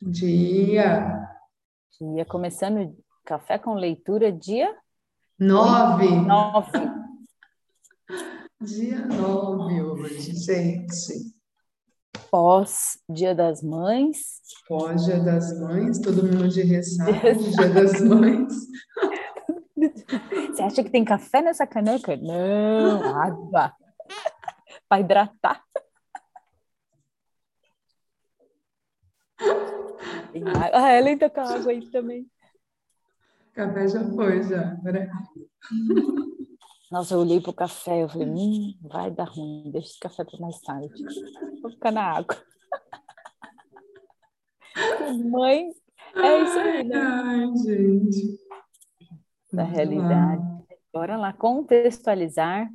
Dia. Dia começando café com leitura dia Nove. nove. Dia nove hoje, gente. Pós Dia das Mães. Pós Dia das Mães, todo mundo de ressaca, Dia das Mães. Você acha que tem café nessa caneca? Não, água. Para hidratar. Tem água. Ah, a Ellen tá com água aí também. Café já foi, já. Agora... Nossa, eu olhei pro café, eu falei, hum, vai dar ruim, deixa esse café para mais tarde. Vou ficar na água. Mãe, é isso aí, né? Ai, gente. Da Vamos realidade. lá. Bora lá, contextualizar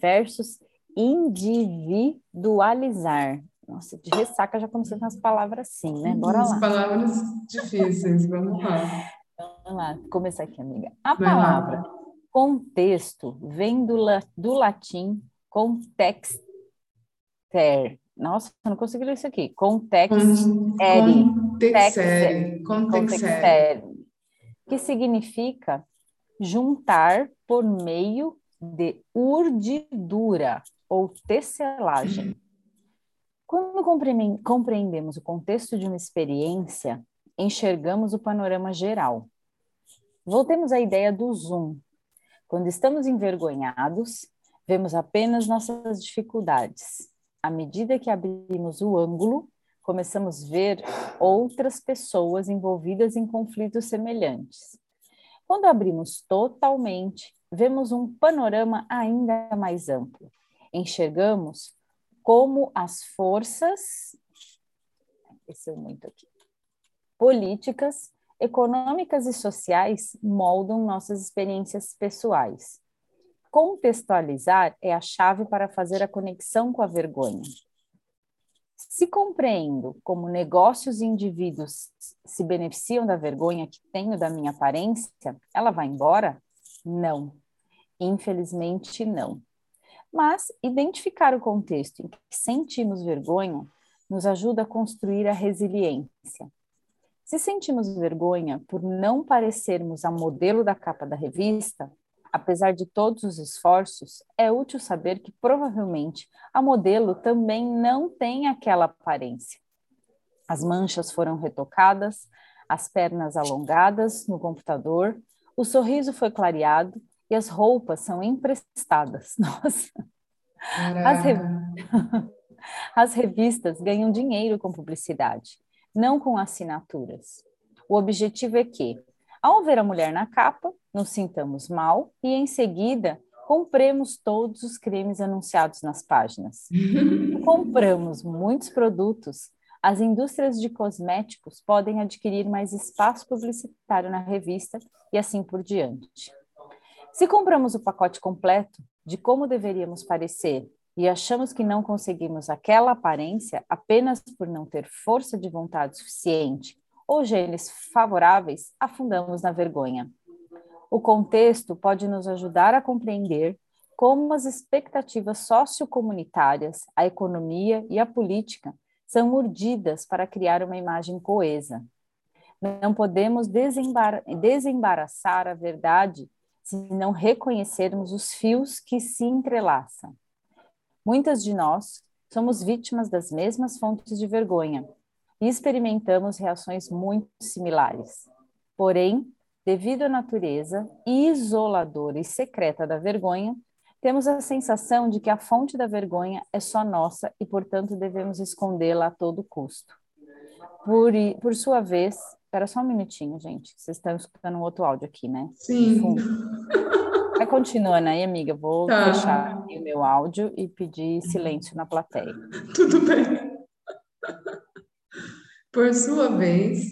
versus individualizar. Nossa, de ressaca já comecei com as palavras assim, né? Bora As lá. palavras difíceis, vamos lá. Vamos lá, começar aqui, amiga. A Vai lá. palavra contexto vem do, la- do latim contexter. Nossa, eu não consegui ler isso aqui. Context, Eri. Contexere. Contexere. contexter, que significa juntar por meio de urdidura ou tecelagem. Quando compreendem- compreendemos o contexto de uma experiência, enxergamos o panorama geral. Voltemos à ideia do zoom. Quando estamos envergonhados, vemos apenas nossas dificuldades. À medida que abrimos o ângulo, começamos a ver outras pessoas envolvidas em conflitos semelhantes. Quando abrimos totalmente, vemos um panorama ainda mais amplo. Enxergamos como as forças muito aqui. Políticas, econômicas e sociais moldam nossas experiências pessoais. Contextualizar é a chave para fazer a conexão com a vergonha. Se compreendo como negócios e indivíduos se beneficiam da vergonha que tenho da minha aparência, ela vai embora? Não. Infelizmente, não. Mas identificar o contexto em que sentimos vergonha nos ajuda a construir a resiliência. Se sentimos vergonha por não parecermos a modelo da capa da revista, apesar de todos os esforços, é útil saber que provavelmente a modelo também não tem aquela aparência. As manchas foram retocadas, as pernas alongadas no computador, o sorriso foi clareado e as roupas são emprestadas. Nossa! As, re... As revistas ganham dinheiro com publicidade, não com assinaturas. O objetivo é que, ao ver a mulher na capa, nos sintamos mal e, em seguida, compremos todos os cremes anunciados nas páginas. Compramos muitos produtos, as indústrias de cosméticos podem adquirir mais espaço publicitário na revista e assim por diante. Se compramos o pacote completo de como deveríamos parecer e achamos que não conseguimos aquela aparência apenas por não ter força de vontade suficiente ou genes favoráveis, afundamos na vergonha. O contexto pode nos ajudar a compreender como as expectativas sociocomunitárias, a economia e a política são urdidas para criar uma imagem coesa. Não podemos desembar desembaraçar a verdade se não reconhecermos os fios que se entrelaçam. Muitas de nós somos vítimas das mesmas fontes de vergonha e experimentamos reações muito similares. Porém, devido à natureza isoladora e secreta da vergonha, temos a sensação de que a fonte da vergonha é só nossa e, portanto, devemos escondê-la a todo custo. Por, por sua vez, espera só um minutinho, gente. Vocês estão escutando um outro áudio aqui, né? Sim. Vai continuando aí, amiga. Vou Tá. fechar o meu áudio e pedir silêncio na plateia. Tudo bem. Por sua vez,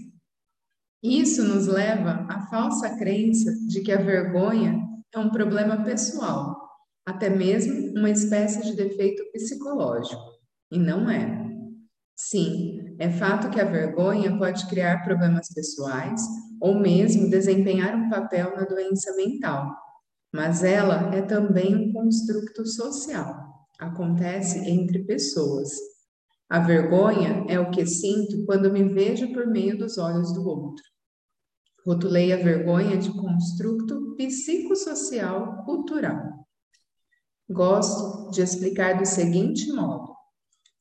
isso nos leva à falsa crença de que a vergonha é um problema pessoal, até mesmo uma espécie de defeito psicológico. E não é. Sim, é fato que a vergonha pode criar problemas pessoais ou mesmo desempenhar um papel na doença mental. Mas ela é também um construto social. Acontece entre pessoas. A vergonha é o que sinto quando me vejo por meio dos olhos do outro. Rotulei a vergonha de construto psicossocial cultural. Gosto de explicar do seguinte modo: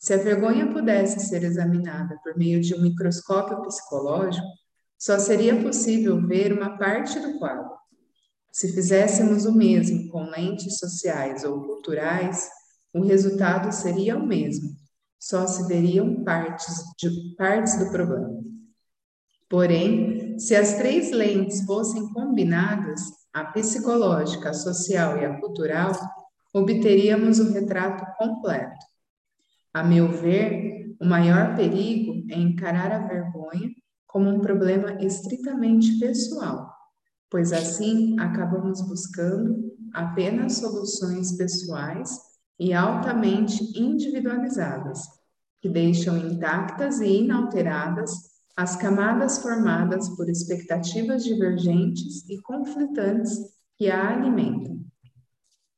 se a vergonha pudesse ser examinada por meio de um microscópio psicológico, só seria possível ver uma parte do quadro. Se fizéssemos o mesmo com lentes sociais ou culturais, o resultado seria o mesmo, só se veriam partes, de, partes do problema. Porém, se as três lentes fossem combinadas, a psicológica, a social e a cultural, obteríamos o retrato completo. A meu ver, o maior perigo é encarar a vergonha como um problema estritamente pessoal, pois assim acabamos buscando apenas soluções pessoais e altamente individualizadas, que deixam intactas e inalteradas as camadas formadas por expectativas divergentes e conflitantes que a alimentam.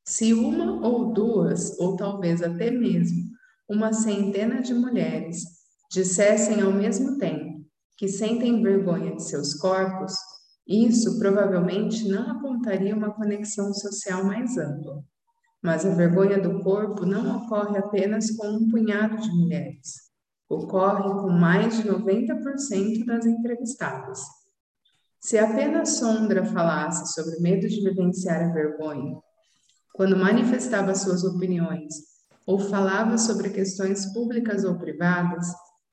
Se uma ou duas, ou talvez até mesmo uma centena de mulheres dissessem ao mesmo tempo que sentem vergonha de seus corpos, isso provavelmente não apontaria uma conexão social mais ampla. Mas a vergonha do corpo não ocorre apenas com um punhado de mulheres. Ocorre com mais de 90% das entrevistadas. Se apenas Sondra falasse sobre medo de vivenciar a vergonha, quando manifestava suas opiniões ou falava sobre questões públicas ou privadas,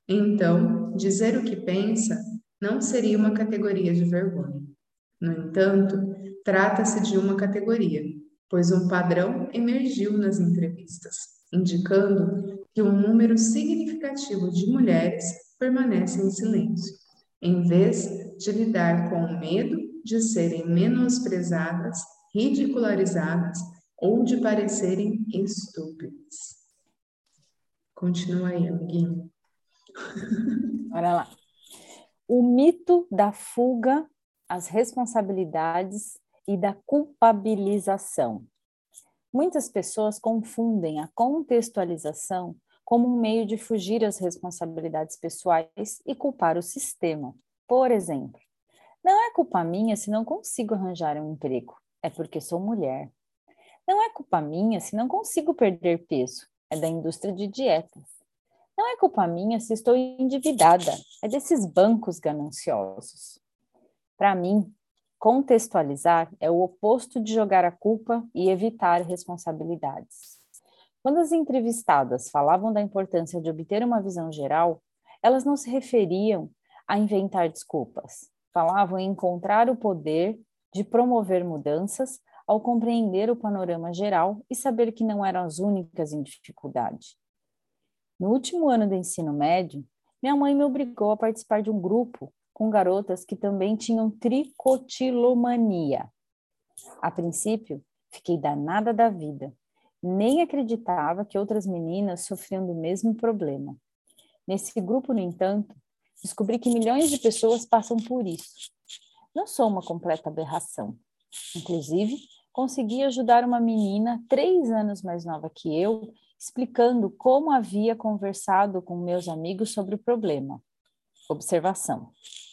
então dizer o que pensa não seria uma categoria de vergonha. No entanto, trata-se de uma categoria, pois um padrão emergiu nas entrevistas, indicando que um número significativo de mulheres permanece em silêncio, em vez de lidar com o medo de serem menosprezadas, ridicularizadas ou de parecerem estúpidas. Continua aí, amiguinho. Bora lá. O mito da fuga às responsabilidades e da culpabilização. Muitas pessoas confundem a contextualização como um meio de fugir às responsabilidades pessoais e culpar o sistema. Por exemplo, não é culpa minha se não consigo arranjar um emprego, é porque sou mulher. Não é culpa minha se não consigo perder peso, é da indústria de dietas. Não é culpa minha se estou endividada, é desses bancos gananciosos. Para mim, contextualizar é o oposto de jogar a culpa e evitar responsabilidades. Quando as entrevistadas falavam da importância de obter uma visão geral, elas não se referiam a inventar desculpas. Falavam em encontrar o poder de promover mudanças ao compreender o panorama geral e saber que não eram as únicas em dificuldade. No último ano do ensino médio, minha mãe me obrigou a participar de um grupo com garotas que também tinham tricotilomania. A princípio, fiquei danada da vida. Nem acreditava que outras meninas sofriam do mesmo problema. Nesse grupo, no entanto, descobri que milhões de pessoas passam por isso. Não sou uma completa aberração. Inclusive, consegui ajudar uma menina três anos mais nova que eu explicando como havia conversado com meus amigos sobre o problema. Observação: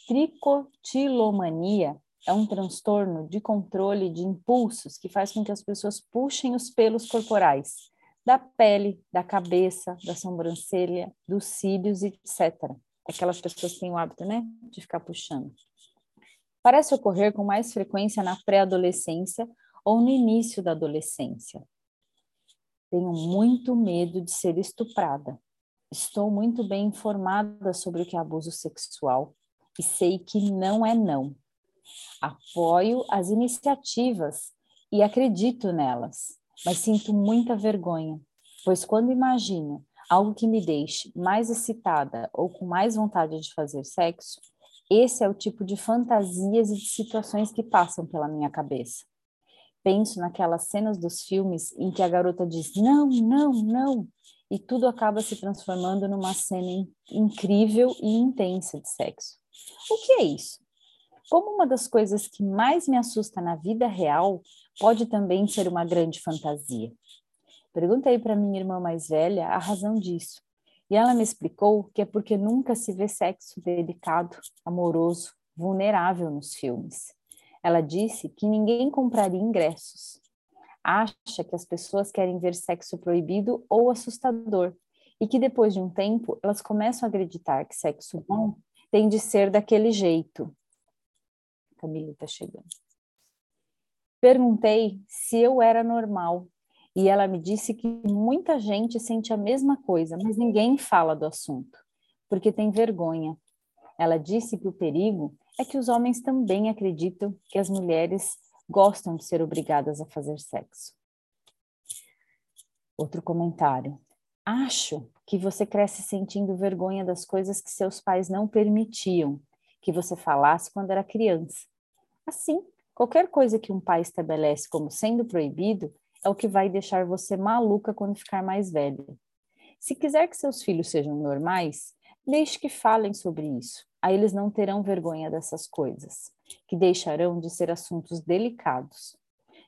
tricotilomania é um transtorno de controle de impulsos que faz com que as pessoas puxem os pelos corporais, da pele, da cabeça, da sobrancelha, dos cílios, etc. Aquelas pessoas que têm o hábito, né, de ficar puxando. Parece ocorrer com mais frequência na pré-adolescência ou no início da adolescência. Tenho muito medo de ser estuprada. Estou muito bem informada sobre o que é abuso sexual e sei que não é não. Apoio as iniciativas e acredito nelas, mas sinto muita vergonha, pois quando imagino algo que me deixe mais excitada ou com mais vontade de fazer sexo, esse é o tipo de fantasias e de situações que passam pela minha cabeça penso naquelas cenas dos filmes em que a garota diz não, não, não, e tudo acaba se transformando numa cena incrível e intensa de sexo. O que é isso? Como uma das coisas que mais me assusta na vida real pode também ser uma grande fantasia. Perguntei para minha irmã mais velha a razão disso. E ela me explicou que é porque nunca se vê sexo delicado, amoroso, vulnerável nos filmes. Ela disse que ninguém compraria ingressos. Acha que as pessoas querem ver sexo proibido ou assustador e que depois de um tempo elas começam a acreditar que sexo bom tem de ser daquele jeito. Camila está chegando. Perguntei se eu era normal e ela me disse que muita gente sente a mesma coisa, mas ninguém fala do assunto, porque tem vergonha. Ela disse que o perigo é que os homens também acreditam que as mulheres gostam de ser obrigadas a fazer sexo. Outro comentário. Acho que você cresce sentindo vergonha das coisas que seus pais não permitiam que você falasse quando era criança. Assim, qualquer coisa que um pai estabelece como sendo proibido é o que vai deixar você maluca quando ficar mais velha. Se quiser que seus filhos sejam normais, deixe que falem sobre isso. Aí eles não terão vergonha dessas coisas, que deixarão de ser assuntos delicados.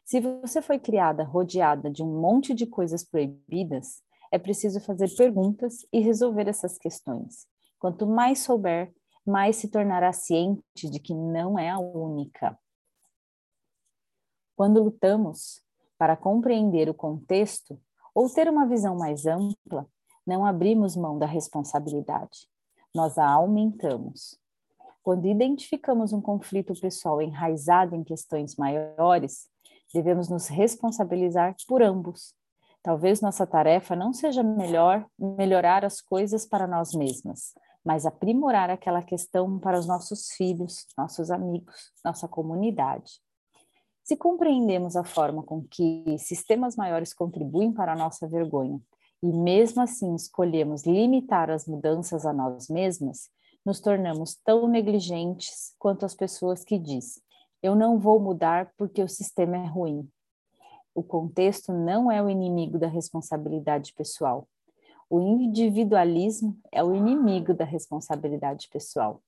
Se você foi criada rodeada de um monte de coisas proibidas, é preciso fazer perguntas e resolver essas questões. Quanto mais souber, mais se tornará ciente de que não é a única. Quando lutamos para compreender o contexto ou ter uma visão mais ampla, não abrimos mão da responsabilidade, nós a aumentamos. Quando identificamos um conflito pessoal enraizado em questões maiores, devemos nos responsabilizar por ambos. Talvez nossa tarefa não seja melhor melhorar as coisas para nós mesmas, mas aprimorar aquela questão para os nossos filhos, nossos amigos, nossa comunidade. Se compreendemos a forma com que sistemas maiores contribuem para a nossa vergonha e mesmo assim escolhemos limitar as mudanças a nós mesmas, nos tornamos tão negligentes quanto as pessoas que dizem: eu não vou mudar porque o sistema é ruim. O contexto não é o inimigo da responsabilidade pessoal. O individualismo é o inimigo da responsabilidade pessoal.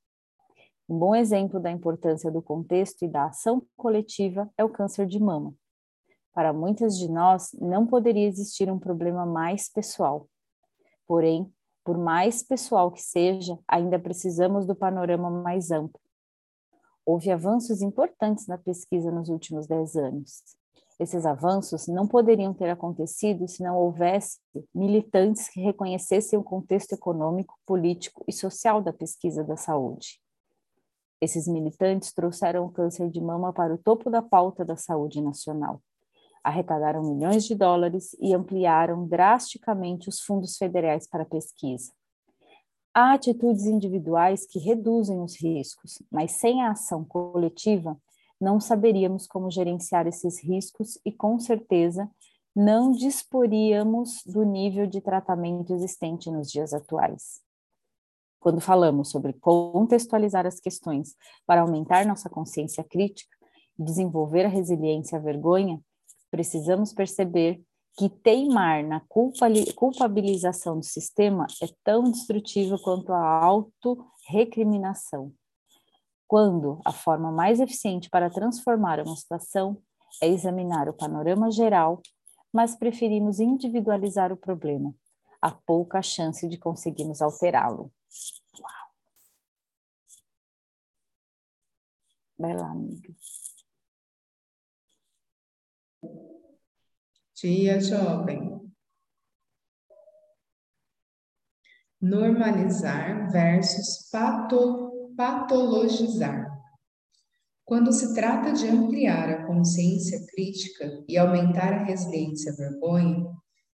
Um bom exemplo da importância do contexto e da ação coletiva é o câncer de mama. Para muitas de nós, não poderia existir um problema mais pessoal. Porém, por mais pessoal que seja, ainda precisamos do panorama mais amplo. Houve avanços importantes na pesquisa nos últimos dez anos. Esses avanços não poderiam ter acontecido se não houvesse militantes que reconhecessem o contexto econômico, político e social da pesquisa da saúde. Esses militantes trouxeram o câncer de mama para o topo da pauta da saúde nacional. Arrecadaram milhões de dólares e ampliaram drasticamente os fundos federais para pesquisa. Há atitudes individuais que reduzem os riscos, mas sem a ação coletiva, não saberíamos como gerenciar esses riscos e, com certeza, não disporíamos do nível de tratamento existente nos dias atuais quando falamos sobre contextualizar as questões para aumentar nossa consciência crítica e desenvolver a resiliência à vergonha, precisamos perceber que teimar na culpabilização do sistema é tão destrutivo quanto a auto-recriminação. Quando a forma mais eficiente para transformar uma situação é examinar o panorama geral, mas preferimos individualizar o problema, há pouca chance de conseguirmos alterá-lo. Vai lá, amiga. Tia jovem. Normalizar versus pato, patologizar. Quando se trata de ampliar a consciência crítica e aumentar a resiliência à vergonha,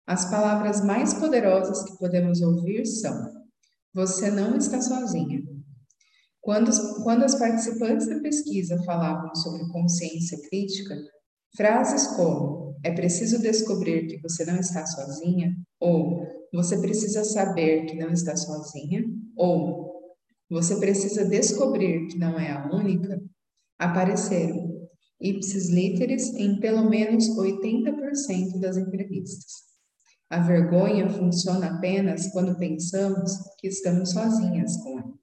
as palavras mais poderosas que podemos ouvir são você não está sozinha. Quando, quando as participantes da pesquisa falavam sobre consciência crítica, frases como é preciso descobrir que você não está sozinha, ou você precisa saber que não está sozinha, ou você precisa descobrir que não é a única, apareceram ipsis literis em pelo menos 80% das entrevistas. A vergonha funciona apenas quando pensamos que estamos sozinhas com ela.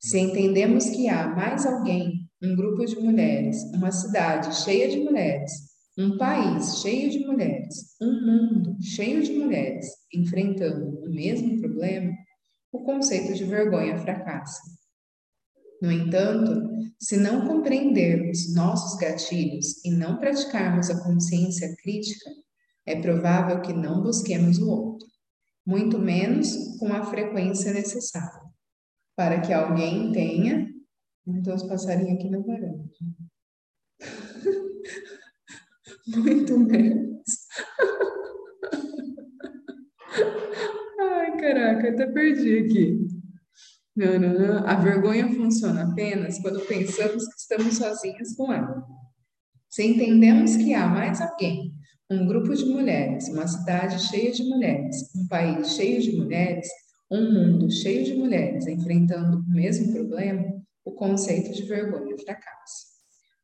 Se entendemos que há mais alguém, um grupo de mulheres, uma cidade cheia de mulheres, Um país cheio de mulheres, um mundo cheio de mulheres enfrentando o mesmo problema, o conceito de vergonha fracassa. No entanto, se não compreendermos nossos gatilhos e não praticarmos a consciência crítica, é provável que não busquemos o outro, muito menos com a frequência necessária, para que alguém tenha. Então, os passarinhos aqui na varanda. muito menos. Ai, caraca, até perdi aqui. Não, não, não. A vergonha funciona apenas quando pensamos que estamos sozinhas com ela. Se entendemos que há mais alguém, um grupo de mulheres, uma cidade cheia de mulheres, um país cheio de mulheres, um mundo cheio de mulheres enfrentando o mesmo problema, o conceito de vergonha fracassa.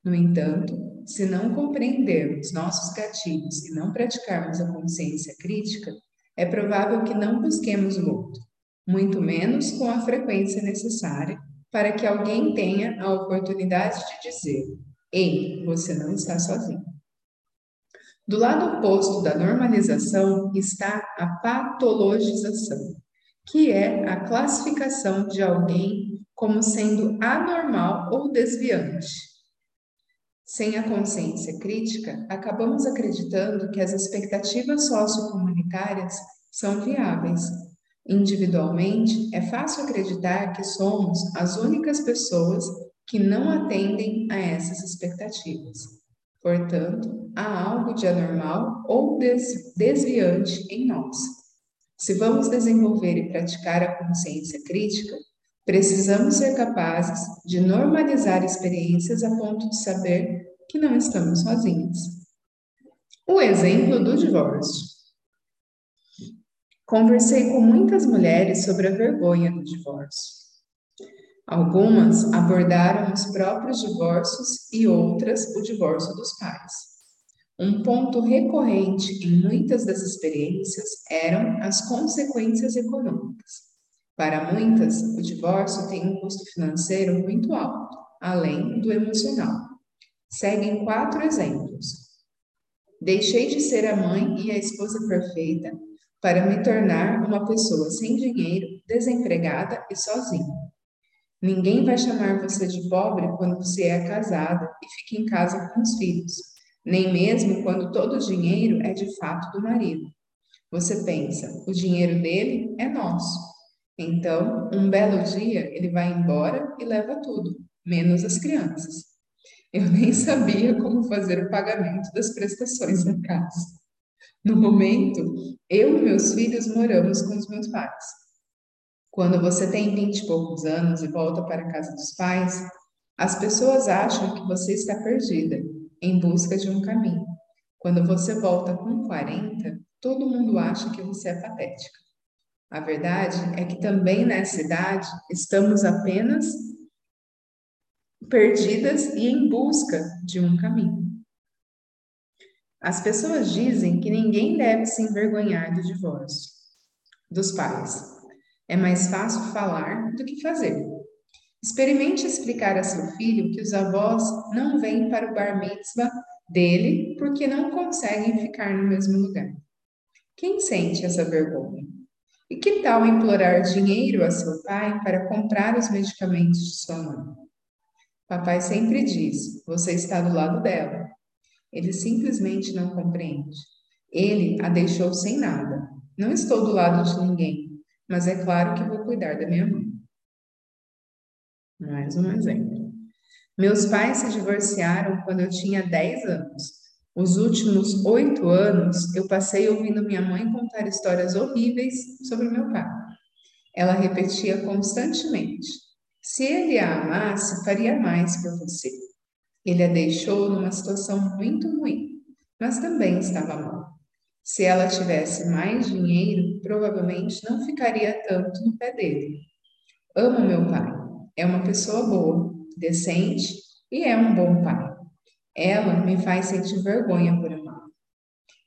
No entanto, se não compreendermos nossos gatilhos e não praticarmos a consciência crítica, é provável que não busquemos o outro, muito menos com a frequência necessária para que alguém tenha a oportunidade de dizer: Ei, você não está sozinho. Do lado oposto da normalização está a patologização, que é a classificação de alguém como sendo anormal ou desviante. Sem a consciência crítica, acabamos acreditando que as expectativas sociocomunitárias são viáveis Individualmente, é fácil acreditar que somos as únicas pessoas que não atendem a essas expectativas. Portanto, há algo de anormal ou desviante em nós. Se vamos desenvolver e praticar a consciência crítica, precisamos ser capazes de normalizar experiências a ponto de saber que não estamos sozinhos. O exemplo do divórcio. Conversei com muitas mulheres sobre a vergonha do divórcio. Algumas abordaram os próprios divórcios e outras o divórcio dos pais. Um ponto recorrente em muitas das experiências eram as consequências econômicas. Para muitas, o divórcio tem um custo financeiro muito alto, além do emocional. Seguem quatro exemplos. Deixei de ser a mãe e a esposa perfeita para me tornar uma pessoa sem dinheiro, desempregada e sozinha. Ninguém vai chamar você de pobre quando você é casada e fica em casa com os filhos, nem mesmo quando todo o dinheiro é de fato do marido. Você pensa, o dinheiro dele é nosso. Então, um belo dia, ele vai embora e leva tudo, menos as crianças. Eu nem sabia como fazer o pagamento das prestações da casa. No momento, eu e meus filhos moramos com os meus pais. Quando você tem vinte e poucos anos e volta para a casa dos pais, as pessoas acham que você está perdida, em busca de um caminho. Quando você volta com 40, todo mundo acha que você é patética. A verdade é que também nessa idade estamos apenas perdidas e em busca de um caminho. As pessoas dizem que ninguém deve se envergonhar do divórcio dos pais. É mais fácil falar do que fazer. Experimente explicar a seu filho que os avós não vêm para o bar mitzvah dele porque não conseguem ficar no mesmo lugar. Quem sente essa vergonha? E que tal implorar dinheiro a seu pai para comprar os medicamentos de sua mãe? Papai sempre diz: você está do lado dela. Ele simplesmente não compreende. Ele a deixou sem nada. Não estou do lado de ninguém, mas é claro que vou cuidar da minha mãe. Mais um exemplo. Meus pais se divorciaram quando eu tinha 10 anos. Os últimos oito anos eu passei ouvindo minha mãe contar histórias horríveis sobre meu pai. Ela repetia constantemente: se ele a amasse, faria mais por você. Ele a deixou numa situação muito ruim, mas também estava mal. Se ela tivesse mais dinheiro, provavelmente não ficaria tanto no pé dele. Amo meu pai. É uma pessoa boa, decente e é um bom pai. Ela me faz sentir vergonha por amar.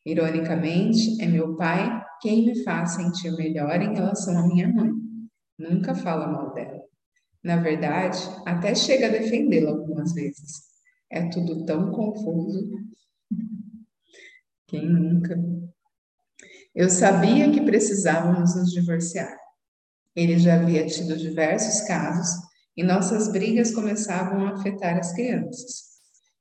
Ironicamente, é meu pai quem me faz sentir melhor em relação à minha mãe. Nunca fala mal dela. Na verdade, até chega a defendê-la algumas vezes. É tudo tão confuso. Quem nunca? Eu sabia que precisávamos nos divorciar. Ele já havia tido diversos casos e nossas brigas começavam a afetar as crianças.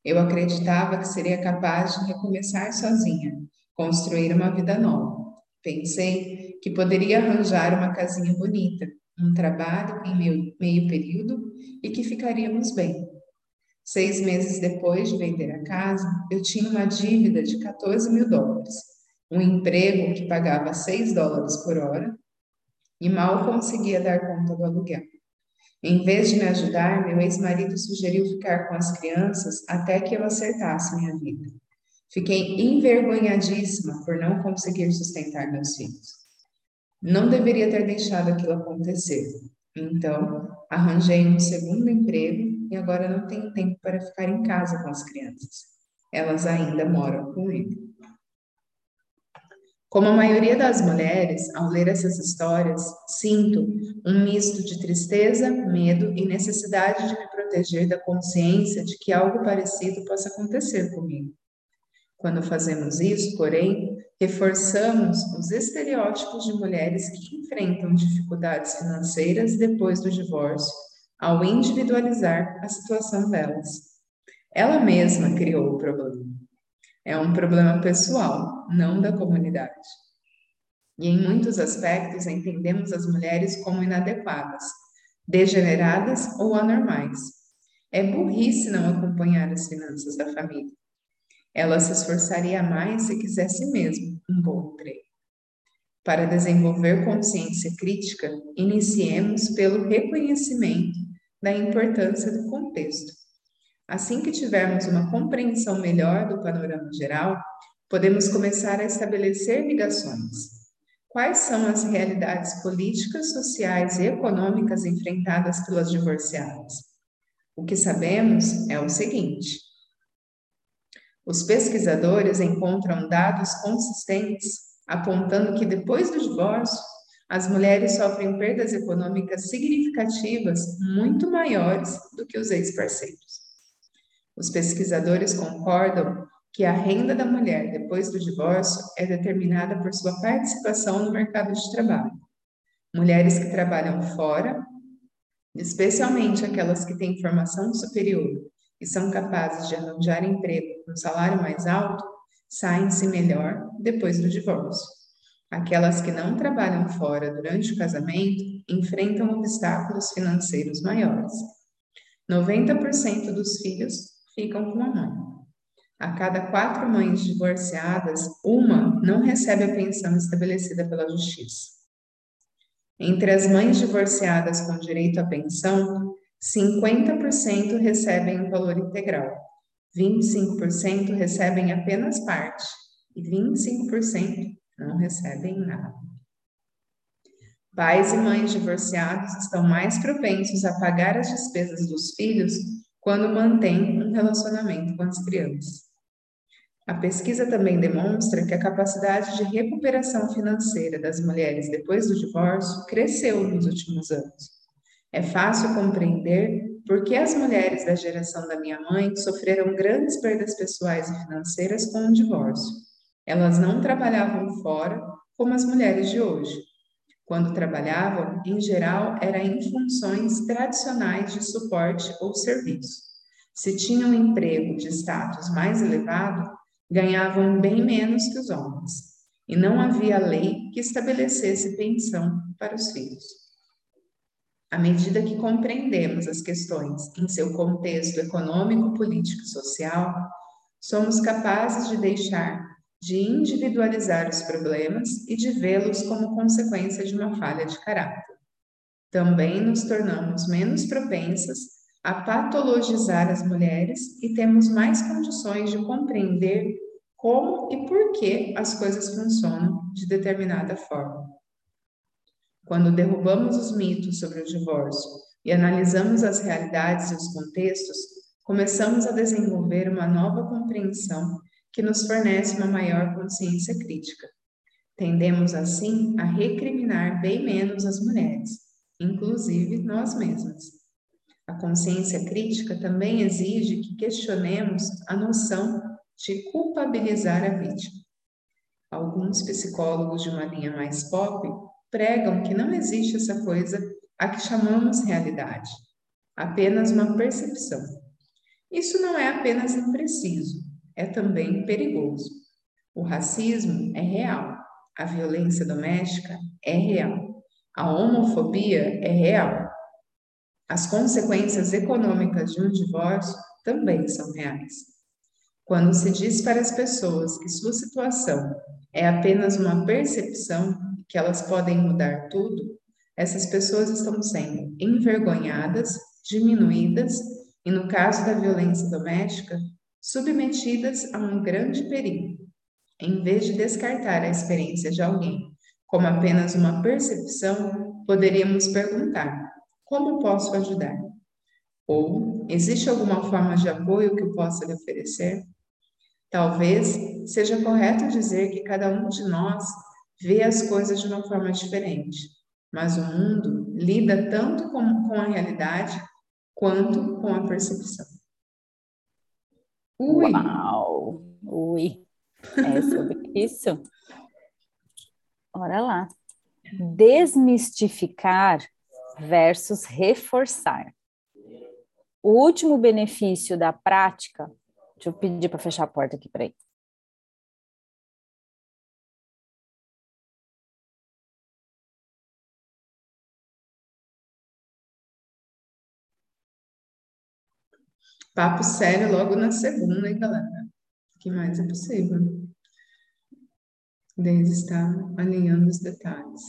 Eu acreditava que seria capaz de recomeçar sozinha, construir uma vida nova. Pensei que poderia arranjar uma casinha bonita, um trabalho em meio, meio período e que ficaríamos bem. Seis meses depois de vender a casa, eu tinha uma dívida de 14 mil dólares, um emprego que pagava 6 dólares por hora e mal conseguia dar conta do aluguel. Em vez de me ajudar, meu ex-marido sugeriu ficar com as crianças até que eu acertasse minha vida. Fiquei envergonhadíssima por não conseguir sustentar meus filhos. Não deveria ter deixado aquilo acontecer. Então, arranjei um segundo emprego e agora não tenho tempo para ficar em casa com as crianças. Elas ainda moram com ele. Como a maioria das mulheres, ao ler essas histórias, sinto um misto de tristeza, medo e necessidade de me proteger da consciência de que algo parecido possa acontecer comigo. Quando fazemos isso, porém, reforçamos os estereótipos de mulheres que enfrentam dificuldades financeiras depois do divórcio, ao individualizar a situação delas. Ela mesma criou o problema. É um problema pessoal, não da comunidade. E em muitos aspectos entendemos as mulheres como inadequadas, degeneradas ou anormais. É burrice não acompanhar as finanças da família. Ela se esforçaria mais se quisesse mesmo um bom emprego. Para desenvolver consciência crítica, iniciemos pelo reconhecimento da importância do contexto. Assim que tivermos uma compreensão melhor do panorama geral, podemos começar a estabelecer ligações. Quais são as realidades políticas, sociais e econômicas enfrentadas pelas divorciadas? O que sabemos é o seguinte: os pesquisadores encontram dados consistentes apontando que depois do divórcio, as mulheres sofrem perdas econômicas significativas muito maiores do que os ex-parceiros. Os pesquisadores concordam que a renda da mulher depois do divórcio é determinada por sua participação no mercado de trabalho. Mulheres que trabalham fora, especialmente aquelas que têm formação superior e são capazes de arranjar emprego com salário mais alto, saem-se melhor depois do divórcio. Aquelas que não trabalham fora durante o casamento enfrentam obstáculos financeiros maiores. 90% dos filhos ficam com a mãe. A cada quatro mães divorciadas, uma não recebe a pensão estabelecida pela Justiça. Entre as mães divorciadas com direito à pensão, 50% recebem o valor integral, 25% recebem apenas parte e 25% não recebem nada. Pais e mães divorciados estão mais propensos a pagar as despesas dos filhos quando mantêm um relacionamento com as crianças. A pesquisa também demonstra que a capacidade de recuperação financeira das mulheres depois do divórcio cresceu nos últimos anos. É fácil compreender por que as mulheres da geração da minha mãe sofreram grandes perdas pessoais e financeiras com o divórcio. Elas não trabalhavam fora como as mulheres de hoje. Quando trabalhavam, em geral, era em funções tradicionais de suporte ou serviço. Se tinham um emprego de status mais elevado, ganhavam bem menos que os homens. E não havia lei que estabelecesse pensão para os filhos. À medida que compreendemos as questões em seu contexto econômico, político e social, somos capazes de deixar de individualizar os problemas e de vê-los como consequência de uma falha de caráter. Também nos tornamos menos propensas a patologizar as mulheres e temos mais condições de compreender como e por que as coisas funcionam de determinada forma. Quando derrubamos os mitos sobre o divórcio e analisamos as realidades e os contextos, começamos a desenvolver uma nova compreensão que nos fornece uma maior consciência crítica. Tendemos, assim, a recriminar bem menos as mulheres, inclusive nós mesmas. A consciência crítica também exige que questionemos a noção de culpabilizar a vítima. Alguns psicólogos de uma linha mais pop pregam que não existe essa coisa a que chamamos realidade, apenas uma percepção. Isso não é apenas impreciso, é também perigoso. O racismo é real, a violência doméstica é real, a homofobia é real. As consequências econômicas de um divórcio também são reais. Quando se diz para as pessoas que sua situação é apenas uma percepção, que elas podem mudar tudo, essas pessoas estão sendo envergonhadas, diminuídas e, no caso da violência doméstica, submetidas a um grande perigo. Em vez de descartar a experiência de alguém como apenas uma percepção, poderíamos perguntar: como posso ajudar? Ou existe alguma forma de apoio que eu possa lhe oferecer? Talvez seja correto dizer que cada um de nós vê as coisas de uma forma diferente, mas o mundo lida tanto com, com a realidade quanto com a percepção. Ui! Uau! Ui! É sobre isso. Bora lá. Desmistificar versus reforçar. O último benefício da prática. Deixa eu pedir para fechar a porta aqui, peraí. Papo sério logo na segunda, hein, galera? O que mais é possível? Deise está alinhando os detalhes.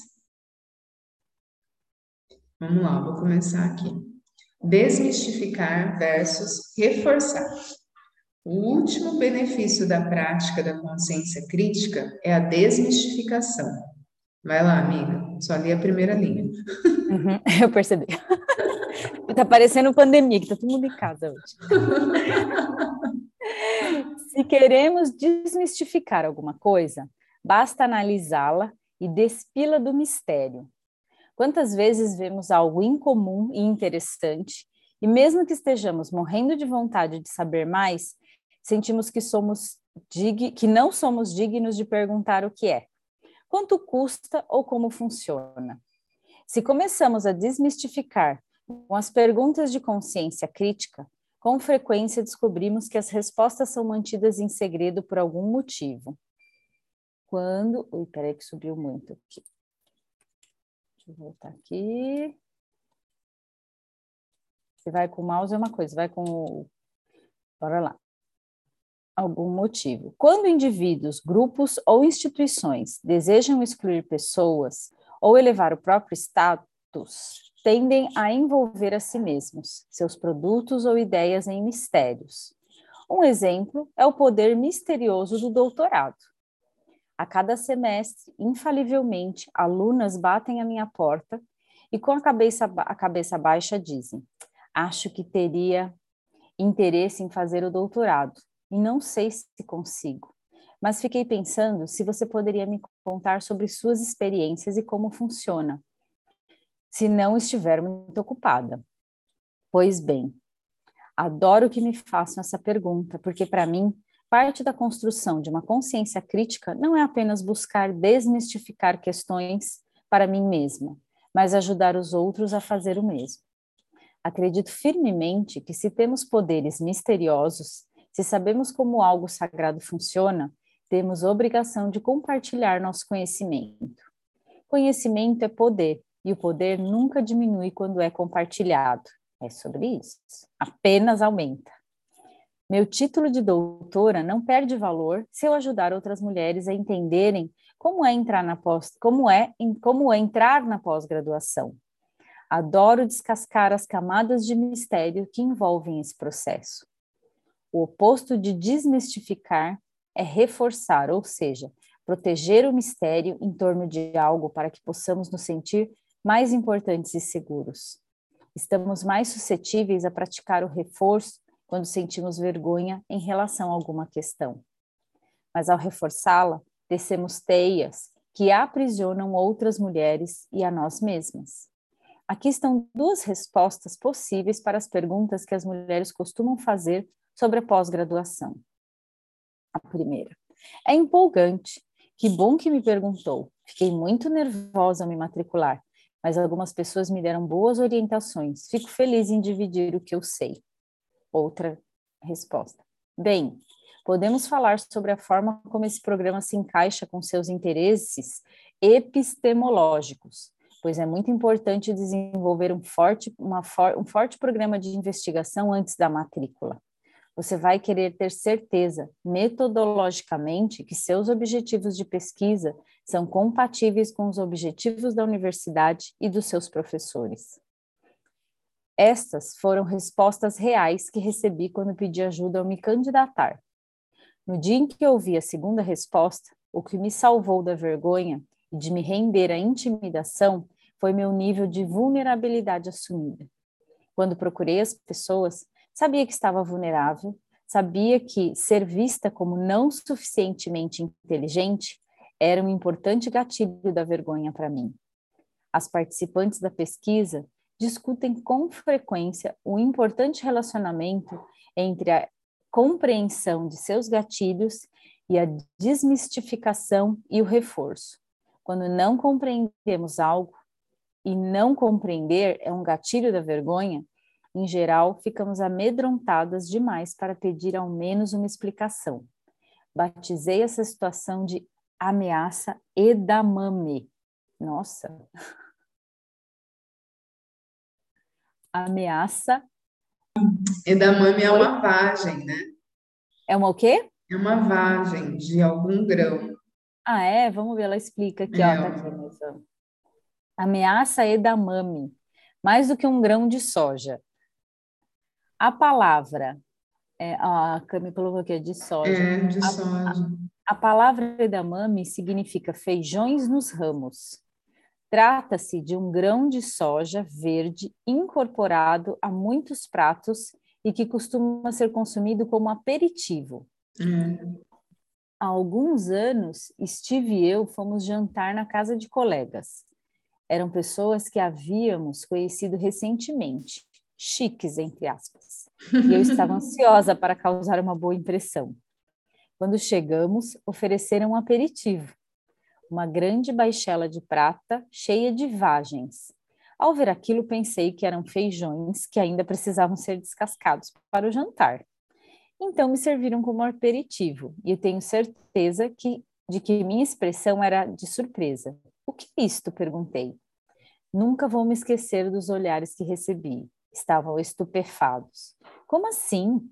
Vamos lá, vou começar aqui. Desmistificar versus reforçar. O último benefício da prática da consciência crítica é a desmistificação. Vai lá, amiga, só li a primeira linha. Uhum, eu percebi. Tá parecendo pandemia, que tá todo mundo em casa hoje. Se queremos desmistificar alguma coisa, basta analisá-la e despila do mistério. Quantas vezes vemos algo incomum e interessante, e mesmo que estejamos morrendo de vontade de saber mais, sentimos que somos que não somos dignos de perguntar o que é, quanto custa ou como funciona. Se começamos a desmistificar com as perguntas de consciência crítica, com frequência descobrimos que as respostas são mantidas em segredo por algum motivo. Quando. Ui, peraí, que subiu muito aqui. Deixa eu voltar aqui. Se vai com o mouse é uma coisa, vai com o. Bora lá. Algum motivo. Quando indivíduos, grupos ou instituições desejam excluir pessoas ou elevar o próprio status, tendem a envolver a si mesmos, seus produtos ou ideias em mistérios. Um exemplo é o poder misterioso do doutorado. A cada semestre, infalivelmente, alunas batem à minha porta e, com a cabeça, a cabeça baixa, dizem: Acho que teria interesse em fazer o doutorado e não sei se consigo. Mas fiquei pensando se você poderia me contar sobre suas experiências e como funciona se não estiver muito ocupada. Pois bem, adoro que me façam essa pergunta, porque para mim, parte da construção de uma consciência crítica não é apenas buscar desmistificar questões para mim mesma, mas ajudar os outros a fazer o mesmo. Acredito firmemente que se temos poderes misteriosos, se sabemos como algo sagrado funciona, temos obrigação de compartilhar nosso conhecimento. Conhecimento é poder, e o poder nunca diminui quando é compartilhado. É sobre isso. Apenas aumenta. Meu título de doutora não perde valor se eu ajudar outras mulheres a entenderem como é entrar na pós, como é, como é entrar na pós-graduação. Adoro descascar as camadas de mistério que envolvem esse processo. O oposto de desmistificar é reforçar, ou seja, proteger o mistério em torno de algo para que possamos nos sentir mais importantes e seguros. Estamos mais suscetíveis a praticar o reforço quando sentimos vergonha em relação a alguma questão. Mas ao reforçá-la, tecemos teias que aprisionam outras mulheres e a nós mesmas. Aqui estão duas respostas possíveis para as perguntas que as mulheres costumam fazer sobre a pós-graduação. A primeira: é empolgante Que bom que me perguntou. Fiquei muito nervosa ao me matricular, mas algumas pessoas me deram boas orientações. Fico feliz em dividir o que eu sei. Outra resposta. Bem, podemos falar sobre a forma como esse programa se encaixa com seus interesses epistemológicos, pois é muito importante desenvolver um forte, for, um forte programa de investigação antes da matrícula. Você vai querer ter certeza, metodologicamente, que seus objetivos de pesquisa são compatíveis com os objetivos da universidade e dos seus professores. Estas foram respostas reais que recebi quando pedi ajuda ao me candidatar. No dia em que ouvi a segunda resposta, o que me salvou da vergonha e de me render à intimidação foi meu nível de vulnerabilidade assumida. Quando procurei as pessoas, sabia que estava vulnerável, sabia que ser vista como não suficientemente inteligente era um importante gatilho da vergonha para mim. As participantes da pesquisa discutem com frequência o importante relacionamento entre a compreensão de seus gatilhos e a desmistificação e o reforço. Quando não compreendemos algo, e não compreender é um gatilho da vergonha, em geral, ficamos amedrontadas demais para pedir ao menos uma explicação. Batizei essa situação de ameaça edamame. Nossa! Ameaça. Edamame é uma vagem, né? É uma o quê? É uma vagem de algum grão. Ah, é? Vamos ver, ela explica aqui, é, ó, tá aqui. Ameaça edamame, mais do que um grão de soja. A palavra, é, a Cami colocou aqui, é de soja. É, de a, soja. A, a palavra edamame significa feijões nos ramos. Trata-se de um grão de soja verde incorporado a muitos pratos e que costuma ser consumido como aperitivo. É há alguns anos, Steve e eu fomos jantar na casa de colegas. Eram pessoas que havíamos conhecido recentemente, chiques, entre aspas. E eu estava ansiosa para causar uma boa impressão. Quando chegamos, ofereceram um aperitivo, uma grande baixela de prata cheia de vagens. Ao ver aquilo, pensei que eram feijões que ainda precisavam ser descascados para o jantar. Então me serviram como aperitivo, e eu tenho certeza que, de que minha expressão era de surpresa. O que é isto? perguntei. Nunca vou me esquecer dos olhares que recebi. Estavam estupefados. Como assim?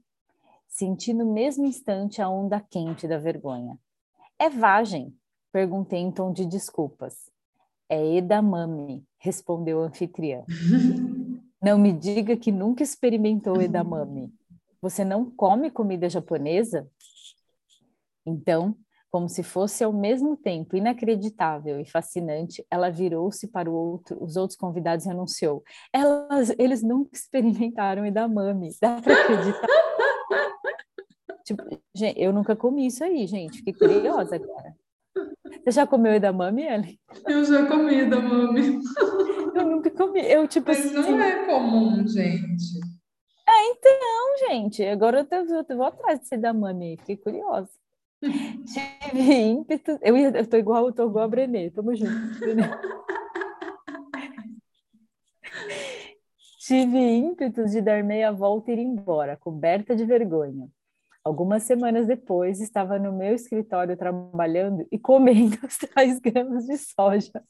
Senti no mesmo instante a onda quente da vergonha. É vagem? Perguntei em tom de desculpas. É edamame, respondeu a anfitriã. Não me diga que nunca experimentou edamame. Você não come comida japonesa? Então, como se fosse ao mesmo tempo inacreditável e fascinante, ela virou-se para outro, os outros convidados e anunciou: Elas, eles nunca experimentaram edamame. Dá para acreditar? tipo, gente, eu nunca comi isso aí, gente. Fiquei curiosa agora. Você já comeu edamame, Ellen? Eu já comi edamame. Eu nunca comi. Eu, tipo, Mas não assim... é comum, gente. É, então, gente, agora eu, tô, eu vou atrás de ser da mami, fiquei curiosa. Tive ímpeto, eu, eu tô igual, eu tô igual a Brené, tamo junto. Tive ímpetos de dar meia volta e ir embora, coberta de vergonha. Algumas semanas depois, estava no meu escritório trabalhando e comendo os 10 gramas de soja.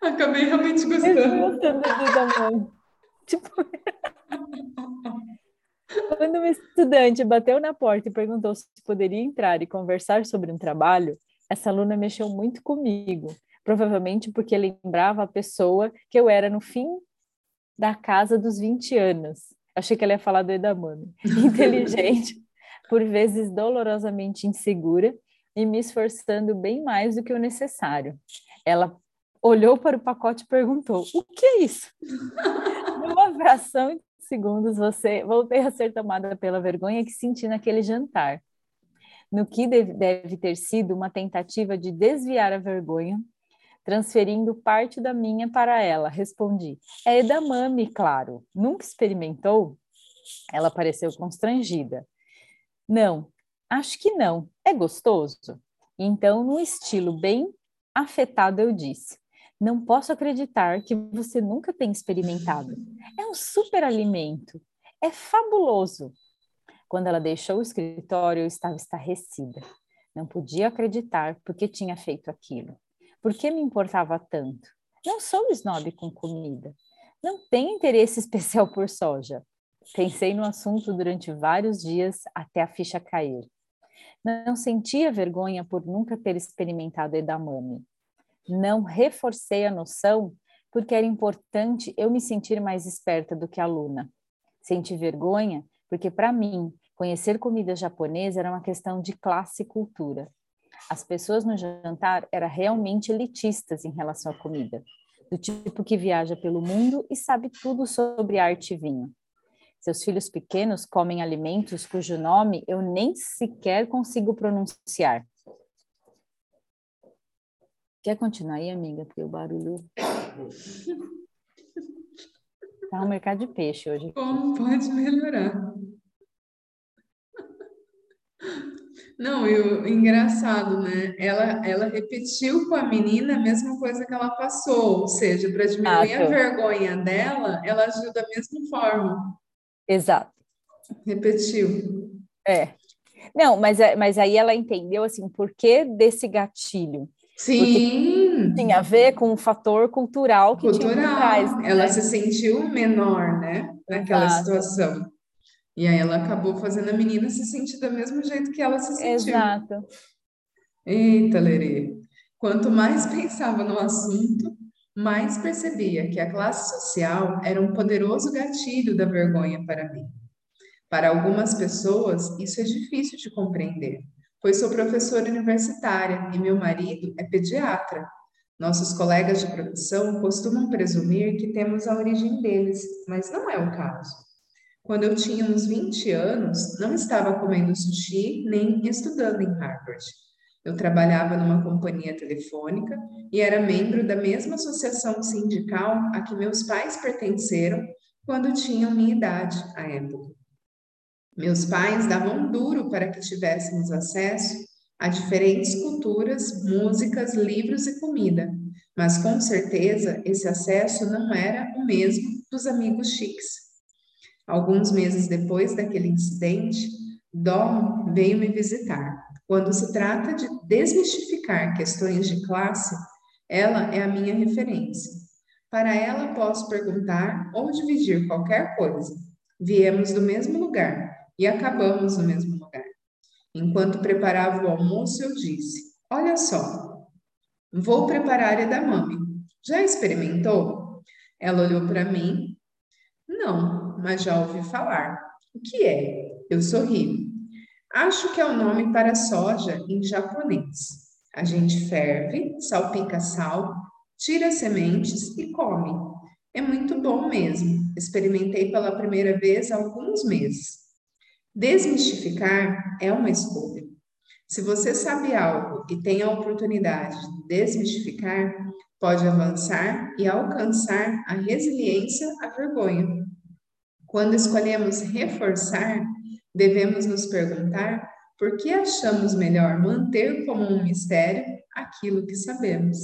Acabei realmente gostando. gostando da mãe. Tipo... Quando uma estudante bateu na porta e perguntou se poderia entrar e conversar sobre um trabalho, essa aluna mexeu muito comigo, provavelmente porque lembrava a pessoa que eu era no fim da casa dos 20 anos. Achei que ela ia falar do Edamame. Inteligente, por vezes dolorosamente insegura e me esforçando bem mais do que o necessário. Ela olhou para o pacote e perguntou: O que é isso? Numa fração segundos você voltei a ser tomada pela vergonha que senti naquele jantar. No que deve ter sido uma tentativa de desviar a vergonha, transferindo parte da minha para ela. Respondi: É edamame, claro. Nunca experimentou? Ela pareceu constrangida. Não, acho que não. É gostoso? Então, no estilo bem afetado, eu disse: Não posso acreditar que você nunca tenha experimentado. É um super alimento. É fabuloso. Quando ela deixou o escritório, eu estava estarrecida. Não podia acreditar porque tinha feito aquilo. Por que me importava tanto? Não sou snob com comida. Não tenho interesse especial por soja. Pensei no assunto durante vários dias até a ficha cair. Não sentia vergonha por nunca ter experimentado edamame. Não reforcei a noção porque era importante eu me sentir mais esperta do que a Luna. Senti vergonha porque, para mim, conhecer comida japonesa era uma questão de classe e cultura. As pessoas no jantar eram realmente elitistas em relação à comida, do tipo que viaja pelo mundo e sabe tudo sobre arte e vinho. Seus filhos pequenos comem alimentos cujo nome eu nem sequer consigo pronunciar. Quer continuar aí, amiga? Porque o barulho. Tá um mercado de peixe hoje. Como pode melhorar? Não, e o engraçado, né? Ela, ela repetiu com a menina a mesma coisa que ela passou, ou seja, para diminuir a vergonha dela, ela agiu da mesma forma. Exato. Repetiu. É. Não, mas, é, mas aí ela entendeu assim, por que desse gatilho? Sim. Tinha a ver com o fator cultural que cultural. tinha trás. Né? Ela se sentiu menor, né? Naquela Exato. situação. E aí ela acabou fazendo a menina se sentir do mesmo jeito que ela se sentiu. Exato. Eita, Lerê. Quanto mais pensava no assunto, mais percebia que a classe social era um poderoso gatilho da vergonha para mim. Para algumas pessoas, isso é difícil de compreender, pois sou professora universitária e meu marido é pediatra. Nossos colegas de profissão costumam presumir que temos a origem deles, mas não é o caso. Quando eu tinha uns 20 anos, não estava comendo sushi nem estudando em Harvard. Eu trabalhava numa companhia telefônica e era membro da mesma associação sindical a que meus pais pertenceram quando tinham minha idade à época. Meus pais davam duro para que tivéssemos acesso a diferentes culturas, músicas, livros e comida, mas com certeza esse acesso não era o mesmo dos amigos chiques. Alguns meses depois daquele incidente, Dom veio me visitar. Quando se trata de desmistificar questões de classe, ela é a minha referência. Para ela, posso perguntar ou dividir qualquer coisa. Viemos do mesmo lugar e acabamos no mesmo lugar. Enquanto preparava o almoço, eu disse: Olha só, vou preparar edamame. Já experimentou? Ela olhou para mim. Não, mas já ouvi falar. O que é? Eu sorri. Acho que é o nome para soja em japonês. A gente ferve, salpica sal, tira sementes e come. É muito bom mesmo. Experimentei pela primeira vez há alguns meses. Desmistificar é uma escolha. Se você sabe algo e tem a oportunidade de desmistificar, pode avançar e alcançar a resiliência à vergonha. Quando escolhemos reforçar, devemos nos perguntar por que achamos melhor manter como um mistério aquilo que sabemos.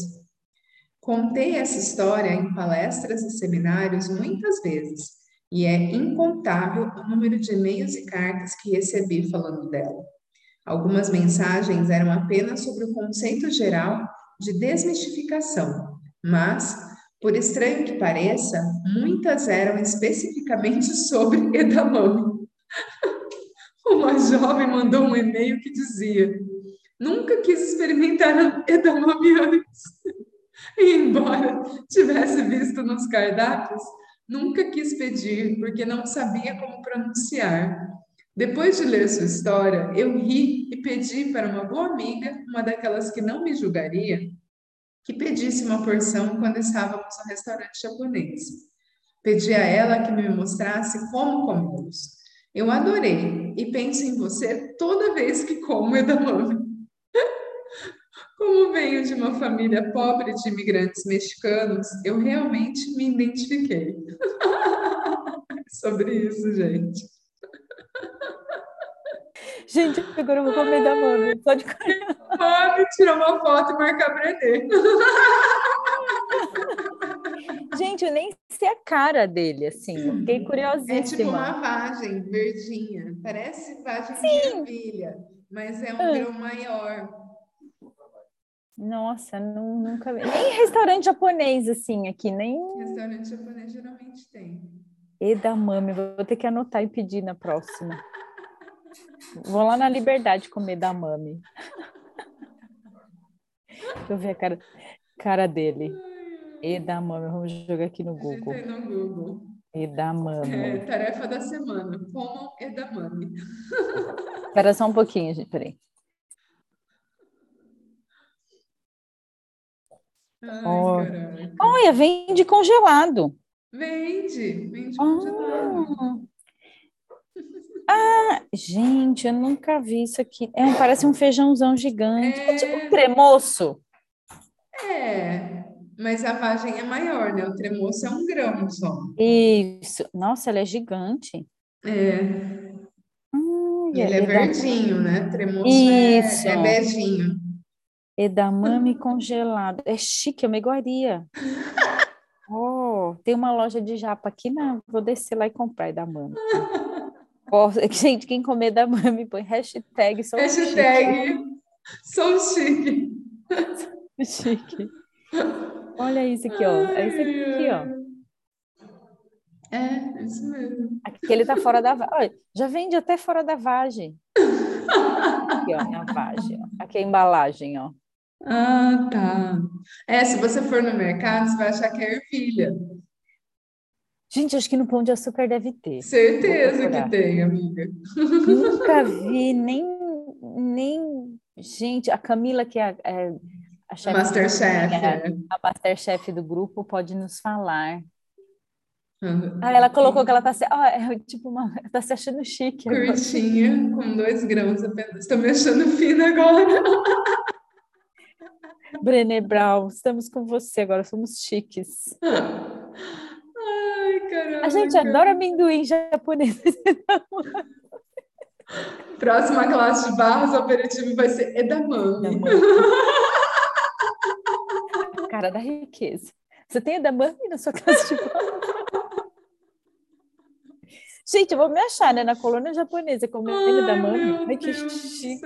Contei essa história em palestras e seminários muitas vezes, e é incontável o número de e-mails e cartas que recebi falando dela. Algumas mensagens eram apenas sobre o conceito geral de desmistificação, mas, por estranho que pareça, muitas eram especificamente sobre edamame. Uma jovem mandou um e-mail que dizia: Nunca quis experimentar edamame antes. E embora tivesse visto nos cardápios, nunca quis pedir porque não sabia como pronunciar. Depois de ler sua história, eu ri e pedi para uma boa amiga, uma daquelas que não me julgaria, que pedisse uma porção quando estávamos no restaurante japonês. Pedi a ela que me mostrasse como comemos. Eu adorei e penso em você toda vez que como edamame. Como venho de uma família pobre de imigrantes mexicanos, eu realmente me identifiquei. Sobre isso, gente. Gente, agora eu vou comer edamame. Pode comer. Edamame, tirar uma foto e marcar Brené. Gente, eu nem sei a cara dele, assim, fiquei curiosíssima. É tipo uma vagem verdinha, parece vagem de ervilha, mas é um ah. grão maior. Nossa, não, nunca vi. Nem restaurante japonês, assim, aqui, nem. Restaurante japonês geralmente tem. Edamame, vou ter que anotar e pedir na próxima. Vou lá na Liberdade comer edamame. Deixa eu ver a cara, cara dele. Edamame, vamos jogar aqui no Google. no Google. Edamame. É, tarefa da semana. Como edamame. Espera só um pouquinho, gente, peraí. Ai, oh. Olha, vende congelado. Vende, vende congelado. Ah, gente, eu nunca vi isso aqui. É, parece um feijãozão gigante. É, é tipo um tremoço. É, mas a vagem é maior, né? O tremoço é um grão só. Isso. Nossa, ela é gigante. É. Hum, ele é verdinho, né? Tremoço é, Isso. é, é beijinho. Edamame congelado. É chique, eu me iguaria. Oh, tem uma loja de japa aqui, não. Vou descer lá e comprar edamame. oh, gente, quem comer edamame põe hashtag sou hashtag chique. sou chique. chique. Olha isso aqui, ó. É isso aqui, ó. É, é isso mesmo. Aquele tá fora da vagem. Já vende até fora da vagem. Aqui, ó, a vagem. Ó. Aqui a embalagem, ó. Ah, tá. É, se você for no mercado, você vai achar que é ervilha. Gente, acho que no Pão de Açúcar deve ter. Certeza que tem, amiga. Nunca vi nem, nem... Gente, a Camila, que é, é a chefe... Masterchef. É. A Masterchef do grupo pode nos falar. Uhum. Ah, ela colocou que ela tá se, oh, é, tipo uma, tá se achando chique. Curtinha, com dois grãos apenas. Estou me achando fina agora. Brené Brown, estamos com você agora, somos chiques. Ai, caramba. A gente adora amendoim japonês. Próxima classe de barras, o aperitivo vai ser edamame. Cara da riqueza. Você tem edamame na sua classe de barras? Gente, eu vou me achar, né? Na colônia japonesa, comendo edamame. Ai, que chique.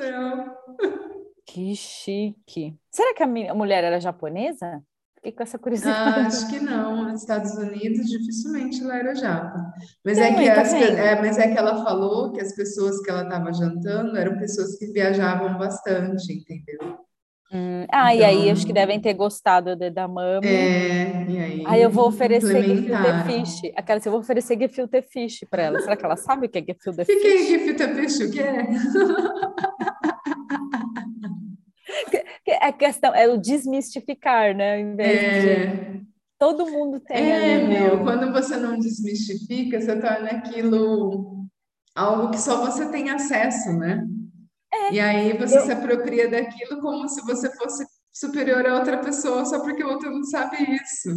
Que chique. Será que a, mulher era japonesa? Fiquei com essa curiosidade. Ah, acho que não. Nos Estados Unidos, dificilmente ela era japa. Mas, é que tá as, é, mas é que ela falou que as pessoas que ela estava jantando eram pessoas que viajavam bastante, entendeu? Hum, ah, então, e aí acho que então devem ter gostado de, da mama. É, e aí. Aí eu vou oferecer gefilte fish. Aquela, eu vou oferecer gefilte fish para ela. Será que ela sabe o que é gefilte fish? O que é gefilte fish? O que é? A questão é o desmistificar, né? Ao invés é... de todo mundo tem. É, ali, meu, quando você não desmistifica, você torna aquilo algo que só você tem acesso, né? É, e aí você eu... se apropria daquilo como se você fosse superior a outra pessoa só porque o outro não sabe isso.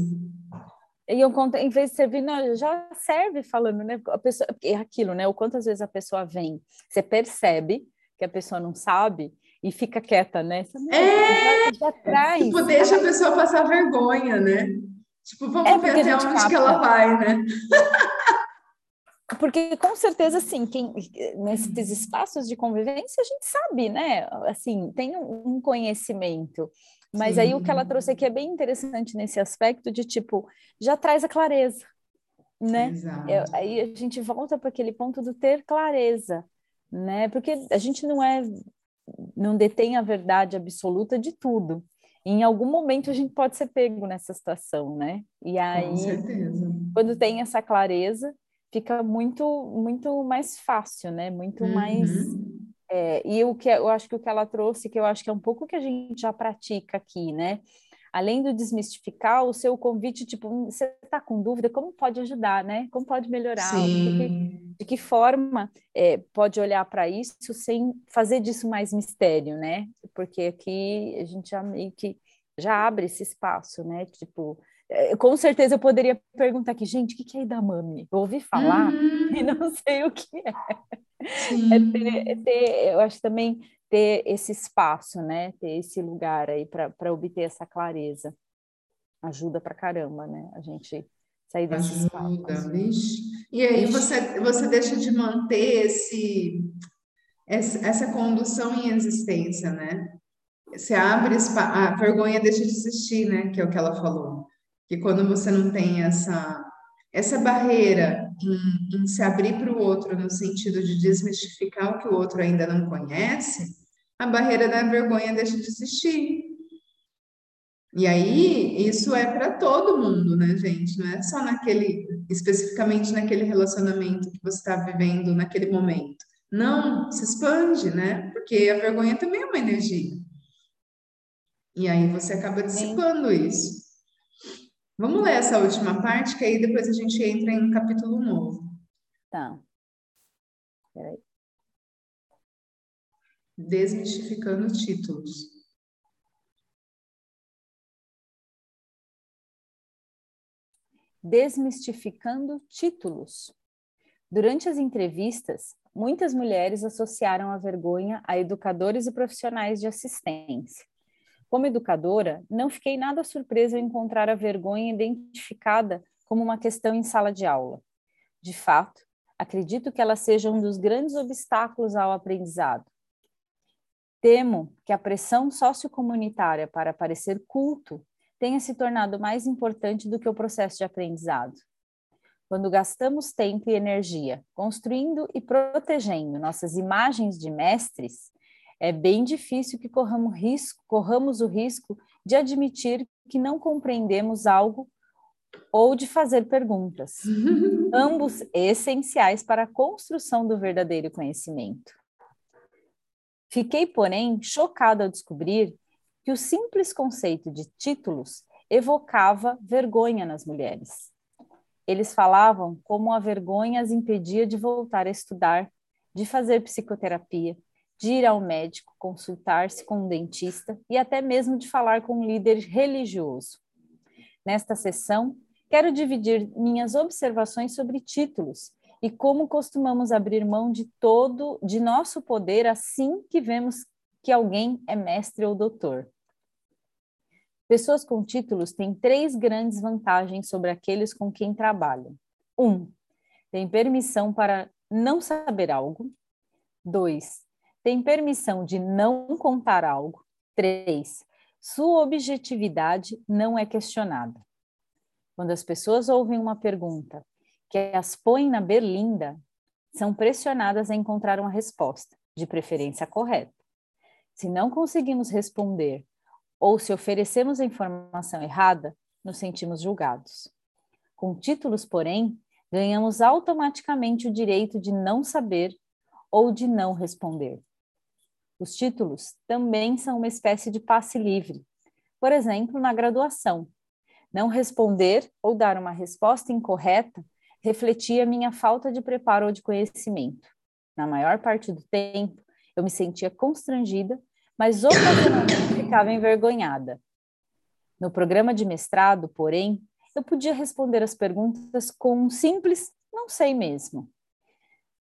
E eu conto, em vez de servir, não, já serve falando, né? A pessoa, é aquilo, né? O quantas vezes a pessoa vem, você percebe que a pessoa não sabe, e fica quieta, né? é, já, já traz. Tipo, deixa a pessoa passar vergonha, né? Tipo, vamos é ver até onde capta. que ela vai, né? Porque com certeza, assim, quem, nesses espaços de convivência, a gente sabe, né? Assim, tem um conhecimento. Mas Sim. aí o que ela trouxe aqui é bem interessante nesse aspecto de tipo, já traz a clareza, né? Eu, aí a gente volta para aquele ponto do ter clareza, né? Porque a gente não é não detém a verdade absoluta de tudo. E em algum momento a gente pode ser pego nessa situação, né? E aí, quando tem essa clareza, fica muito muito mais fácil, né? Muito uhum. mais é, e o que eu acho que o que ela trouxe, que eu acho que é um pouco que a gente já pratica aqui, né? Além do desmistificar, o seu convite, tipo, hum, você está com dúvida, como pode ajudar, né? Como pode melhorar? De que, de que, forma é, pode olhar para isso sem fazer disso mais mistério, né? Porque aqui a gente já meio que já abre esse espaço, né? Tipo, é, com certeza eu poderia perguntar aqui, gente, o que é Idamame? Eu ouvi falar uhum. e não sei o que é. É ter, é ter, eu acho também ter esse espaço, né? Ter esse lugar aí para obter essa clareza. Ajuda para caramba, né? A gente sair desse Ajuda, espaço. E aí você, você deixa de manter esse, essa condução em existência, né? Você abre a vergonha deixa de existir, né? Que é o que ela falou. Que quando você não tem essa essa barreira em, em se abrir para o outro no sentido de desmistificar o que o outro ainda não conhece, a barreira da vergonha deixa de existir. E aí, isso é para todo mundo, né, gente? Não é só naquele, especificamente naquele relacionamento que você está vivendo naquele momento. Não, se expande, né? Porque a vergonha também é uma energia. E aí você acaba dissipando isso. Vamos ler essa última parte, que aí depois a gente entra em um capítulo novo. Tá. Peraí. Desmistificando títulos. Desmistificando títulos. Durante as entrevistas, muitas mulheres associaram a vergonha a educadores e profissionais de assistência. Como educadora, não fiquei nada surpresa ao encontrar a vergonha identificada como uma questão em sala de aula. De fato, acredito que ela seja um dos grandes obstáculos ao aprendizado. Temo que a pressão sociocomunitária para parecer culto tenha se tornado mais importante do que o processo de aprendizado. Quando gastamos tempo e energia construindo e protegendo nossas imagens de mestres, é bem difícil que corramos, risco, corramos o risco de admitir que não compreendemos algo ou de fazer perguntas, ambos essenciais para a construção do verdadeiro conhecimento. Fiquei, porém, chocada ao descobrir que o simples conceito de títulos evocava vergonha nas mulheres. Eles falavam como a vergonha as impedia de voltar a estudar, de fazer psicoterapia, de ir ao médico, consultar-se com um dentista e até mesmo de falar com um líder religioso. Nesta sessão, quero dividir minhas observações sobre títulos e como costumamos abrir mão de todo de nosso poder assim que vemos que alguém é mestre ou doutor. Pessoas com títulos têm três grandes vantagens sobre aqueles com quem trabalham. Um, tem permissão para não saber algo. Dois, tem permissão de não contar algo. 3. Sua objetividade não é questionada. Quando as pessoas ouvem uma pergunta que as põe na berlinda, são pressionadas a encontrar uma resposta, de preferência correta. Se não conseguimos responder ou se oferecemos a informação errada, nos sentimos julgados. Com títulos, porém, ganhamos automaticamente o direito de não saber ou de não responder. Os títulos também são uma espécie de passe livre. Por exemplo, na graduação. Não responder ou dar uma resposta incorreta refletia minha falta de preparo ou de conhecimento. Na maior parte do tempo, eu me sentia constrangida, mas ocasionalmente ficava envergonhada. No programa de mestrado, porém, eu podia responder as perguntas com um simples não sei mesmo.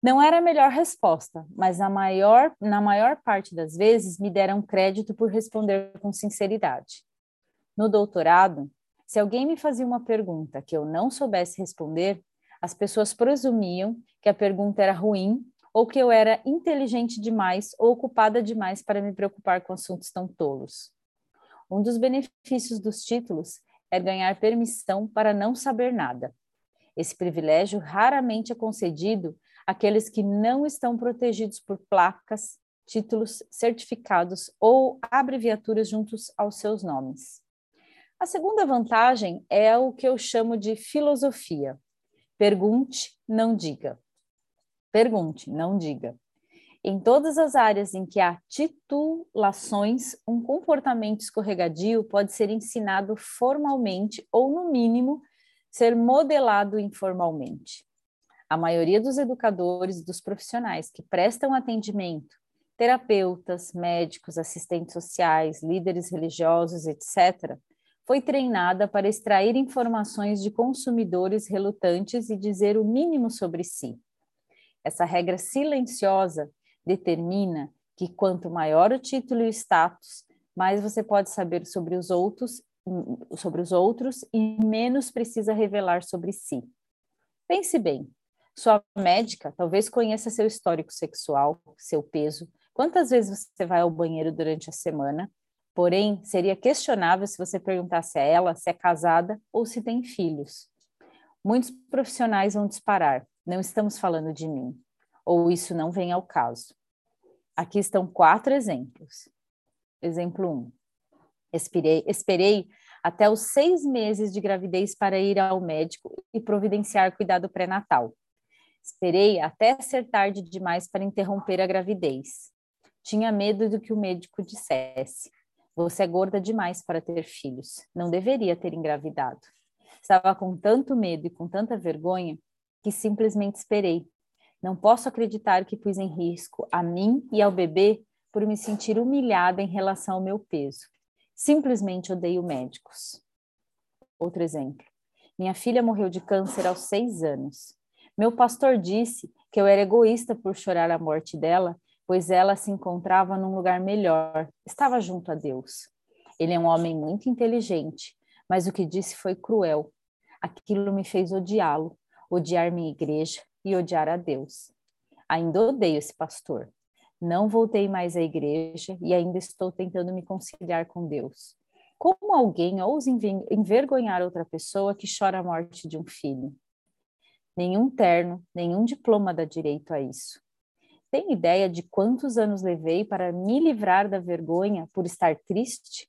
Não era a melhor resposta, mas a maior, na maior parte das vezes me deram crédito por responder com sinceridade. No doutorado, se alguém me fazia uma pergunta que eu não soubesse responder, as pessoas presumiam que a pergunta era ruim ou que eu era inteligente demais ou ocupada demais para me preocupar com assuntos tão tolos. Um dos benefícios dos títulos é ganhar permissão para não saber nada. Esse privilégio raramente é concedido aqueles que não estão protegidos por placas, títulos, certificados ou abreviaturas juntos aos seus nomes. A segunda vantagem é o que eu chamo de filosofia. Pergunte, não diga. Pergunte, não diga. Em todas as áreas em que há titulações, um comportamento escorregadio pode ser ensinado formalmente ou, no mínimo, ser modelado informalmente. A maioria dos educadores e dos profissionais que prestam atendimento, terapeutas, médicos, assistentes sociais, líderes religiosos, etc., foi treinada para extrair informações de consumidores relutantes e dizer o mínimo sobre si. Essa regra silenciosa determina que quanto maior o título e o status, mais você pode saber sobre os outros, sobre os outros e menos precisa revelar sobre si. Pense bem. Sua médica talvez conheça seu histórico sexual, seu peso, quantas vezes você vai ao banheiro durante a semana. Porém, seria questionável se você perguntasse a ela se é casada ou se tem filhos. Muitos profissionais vão disparar: não estamos falando de mim, ou isso não vem ao caso. Aqui estão quatro exemplos. Exemplo 1. Um, esperei, esperei até os seis meses de gravidez para ir ao médico e providenciar cuidado pré-natal. Esperei até ser tarde demais para interromper a gravidez. Tinha medo do que o médico dissesse. Você é gorda demais para ter filhos. Não deveria ter engravidado. Estava com tanto medo e com tanta vergonha que simplesmente esperei. Não posso acreditar que pus em risco a mim e ao bebê por me sentir humilhada em relação ao meu peso. Simplesmente odeio médicos. Outro exemplo. Minha filha morreu de câncer aos seis anos. Meu pastor disse que eu era egoísta por chorar a morte dela, pois ela se encontrava num lugar melhor, estava junto a Deus. Ele é um homem muito inteligente, mas o que disse foi cruel. Aquilo me fez odiá-lo, odiar minha igreja e odiar a Deus. Ainda odeio esse pastor, não voltei mais à igreja e ainda estou tentando me conciliar com Deus. Como alguém ousa envergonhar outra pessoa que chora a morte de um filho? Nenhum terno, nenhum diploma dá direito a isso. Tem ideia de quantos anos levei para me livrar da vergonha por estar triste?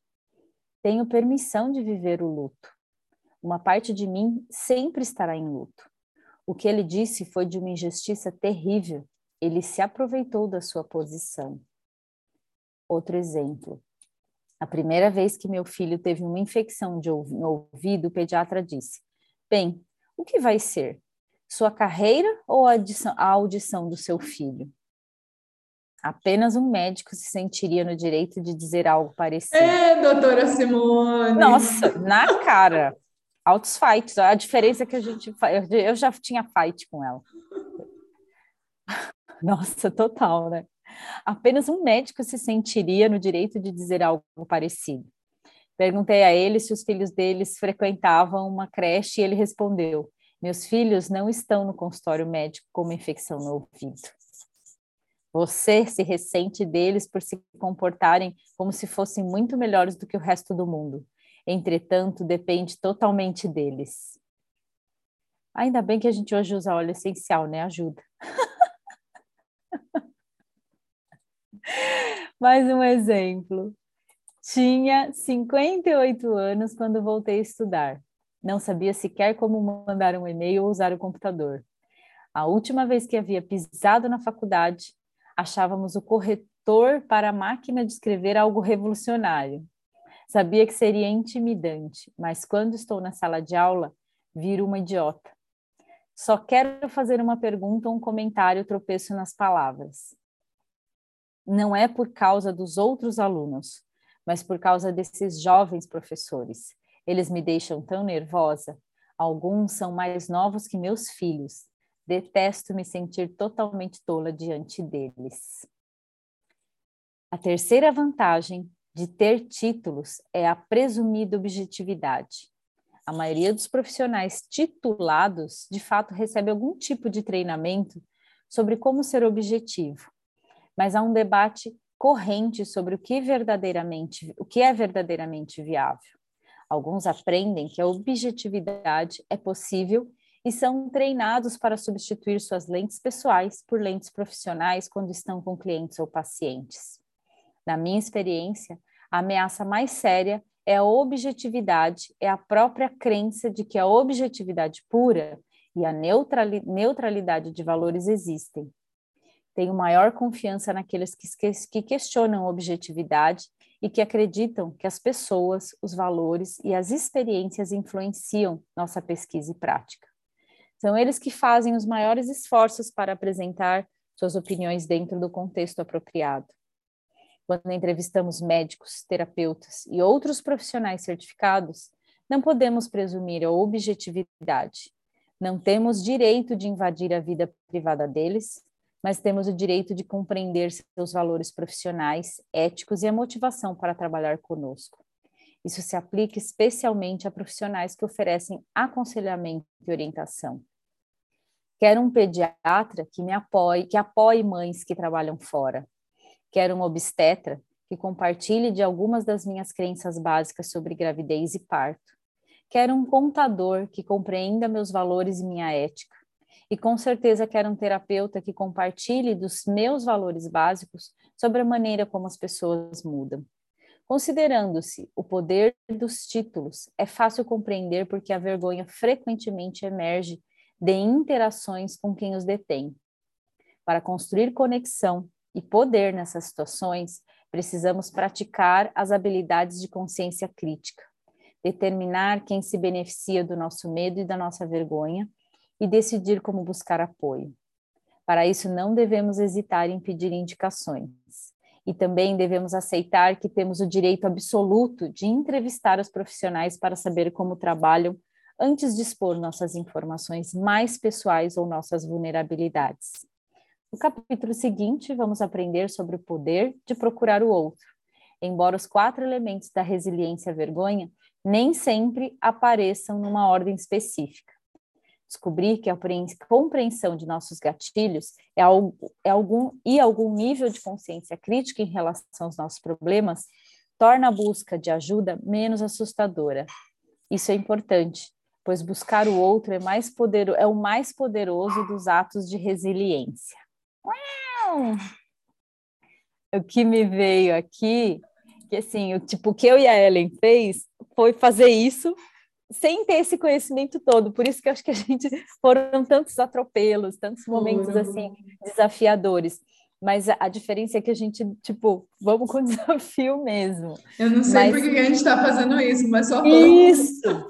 Tenho permissão de viver o luto. Uma parte de mim sempre estará em luto. O que ele disse foi de uma injustiça terrível ele se aproveitou da sua posição. Outro exemplo. A primeira vez que meu filho teve uma infecção de ouvido, o pediatra disse: Bem, o que vai ser? Sua carreira ou a audição, a audição do seu filho? Apenas um médico se sentiria no direito de dizer algo parecido. É, doutora Simone! Nossa, na cara. Altos fights. A diferença é que a gente. Eu já tinha fight com ela. Nossa, total, né? Apenas um médico se sentiria no direito de dizer algo parecido. Perguntei a ele se os filhos deles frequentavam uma creche e ele respondeu: Meus filhos não estão no consultório médico com uma infecção no ouvido. Você se ressente deles por se comportarem como se fossem muito melhores do que o resto do mundo. Entretanto, depende totalmente deles. Ainda bem que a gente hoje usa óleo essencial, né? Ajuda. Mais um exemplo. Tinha 58 anos quando voltei a estudar. Não sabia sequer como mandar um e-mail ou usar o computador. A última vez que havia pisado na faculdade, achávamos o corretor para a máquina de escrever algo revolucionário. Sabia que seria intimidante, mas quando estou na sala de aula, viro uma idiota. Só quero fazer uma pergunta ou um comentário, tropeço nas palavras não é por causa dos outros alunos, mas por causa desses jovens professores. Eles me deixam tão nervosa. Alguns são mais novos que meus filhos. Detesto me sentir totalmente tola diante deles. A terceira vantagem de ter títulos é a presumida objetividade. A maioria dos profissionais titulados, de fato, recebe algum tipo de treinamento sobre como ser objetivo mas há um debate corrente sobre o que verdadeiramente, o que é verdadeiramente viável. Alguns aprendem que a objetividade é possível e são treinados para substituir suas lentes pessoais por lentes profissionais quando estão com clientes ou pacientes. Na minha experiência, a ameaça mais séria é a objetividade, é a própria crença de que a objetividade pura e a neutralidade de valores existem, tenho maior confiança naqueles que, que questionam a objetividade e que acreditam que as pessoas, os valores e as experiências influenciam nossa pesquisa e prática. São eles que fazem os maiores esforços para apresentar suas opiniões dentro do contexto apropriado. Quando entrevistamos médicos, terapeutas e outros profissionais certificados, não podemos presumir a objetividade. Não temos direito de invadir a vida privada deles mas temos o direito de compreender seus valores profissionais, éticos e a motivação para trabalhar conosco. Isso se aplica especialmente a profissionais que oferecem aconselhamento e orientação. Quero um pediatra que me apoie, que apoie mães que trabalham fora. Quero um obstetra que compartilhe de algumas das minhas crenças básicas sobre gravidez e parto. Quero um contador que compreenda meus valores e minha ética. E com certeza quero um terapeuta que compartilhe dos meus valores básicos sobre a maneira como as pessoas mudam. Considerando-se o poder dos títulos, é fácil compreender porque a vergonha frequentemente emerge de interações com quem os detém. Para construir conexão e poder nessas situações, precisamos praticar as habilidades de consciência crítica, determinar quem se beneficia do nosso medo e da nossa vergonha e decidir como buscar apoio. Para isso, não devemos hesitar em pedir indicações. E também devemos aceitar que temos o direito absoluto de entrevistar os profissionais para saber como trabalham antes de expor nossas informações mais pessoais ou nossas vulnerabilidades. No capítulo seguinte, vamos aprender sobre o poder de procurar o outro. Embora os quatro elementos da resiliência à vergonha nem sempre apareçam numa ordem específica. Descobrir que a compreensão de nossos gatilhos é, algo, é algum e algum nível de consciência crítica em relação aos nossos problemas torna a busca de ajuda menos assustadora. Isso é importante, pois buscar o outro é, mais poder, é o mais poderoso dos atos de resiliência. O que me veio aqui, que assim, o tipo que eu e a Ellen fez foi fazer isso sem ter esse conhecimento todo. Por isso que eu acho que a gente foram tantos atropelos, tantos momentos assim desafiadores. Mas a, a, diferença é que a gente, tipo, vamos com desafio mesmo. Eu não sei mas... por que a gente está fazendo isso, mas só vamos. Isso!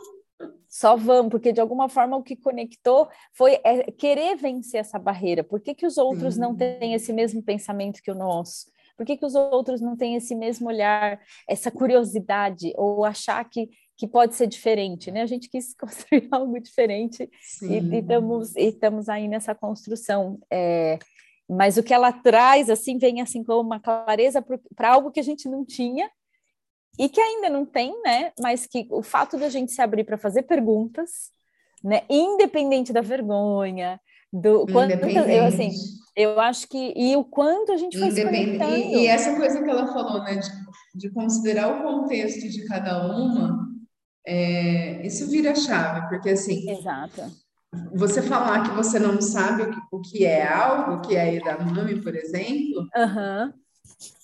Só vamos, porque de alguma forma o que conectou foi é, querer vencer essa barreira. Por que, que os outros não têm esse mesmo pensamento que o nosso? Por que, que os outros não têm esse mesmo olhar, essa curiosidade, ou achar que que pode ser diferente, né? A gente quis construir algo diferente e, estamos, e estamos aí nessa construção. É, mas o que ela traz, assim, vem assim com uma clareza para algo que a gente não tinha e que ainda não tem, né? Mas que o fato da gente se abrir para fazer perguntas, né? Independente da vergonha, do quanto eu assim, eu acho que e o quanto a gente foi se e, e, essa coisa que ela falou, né, de, de considerar o contexto de cada uma é, isso vira chave, porque assim. Exato. Você falar que você não sabe o que, o que é algo, que é da mami, por exemplo, uhum.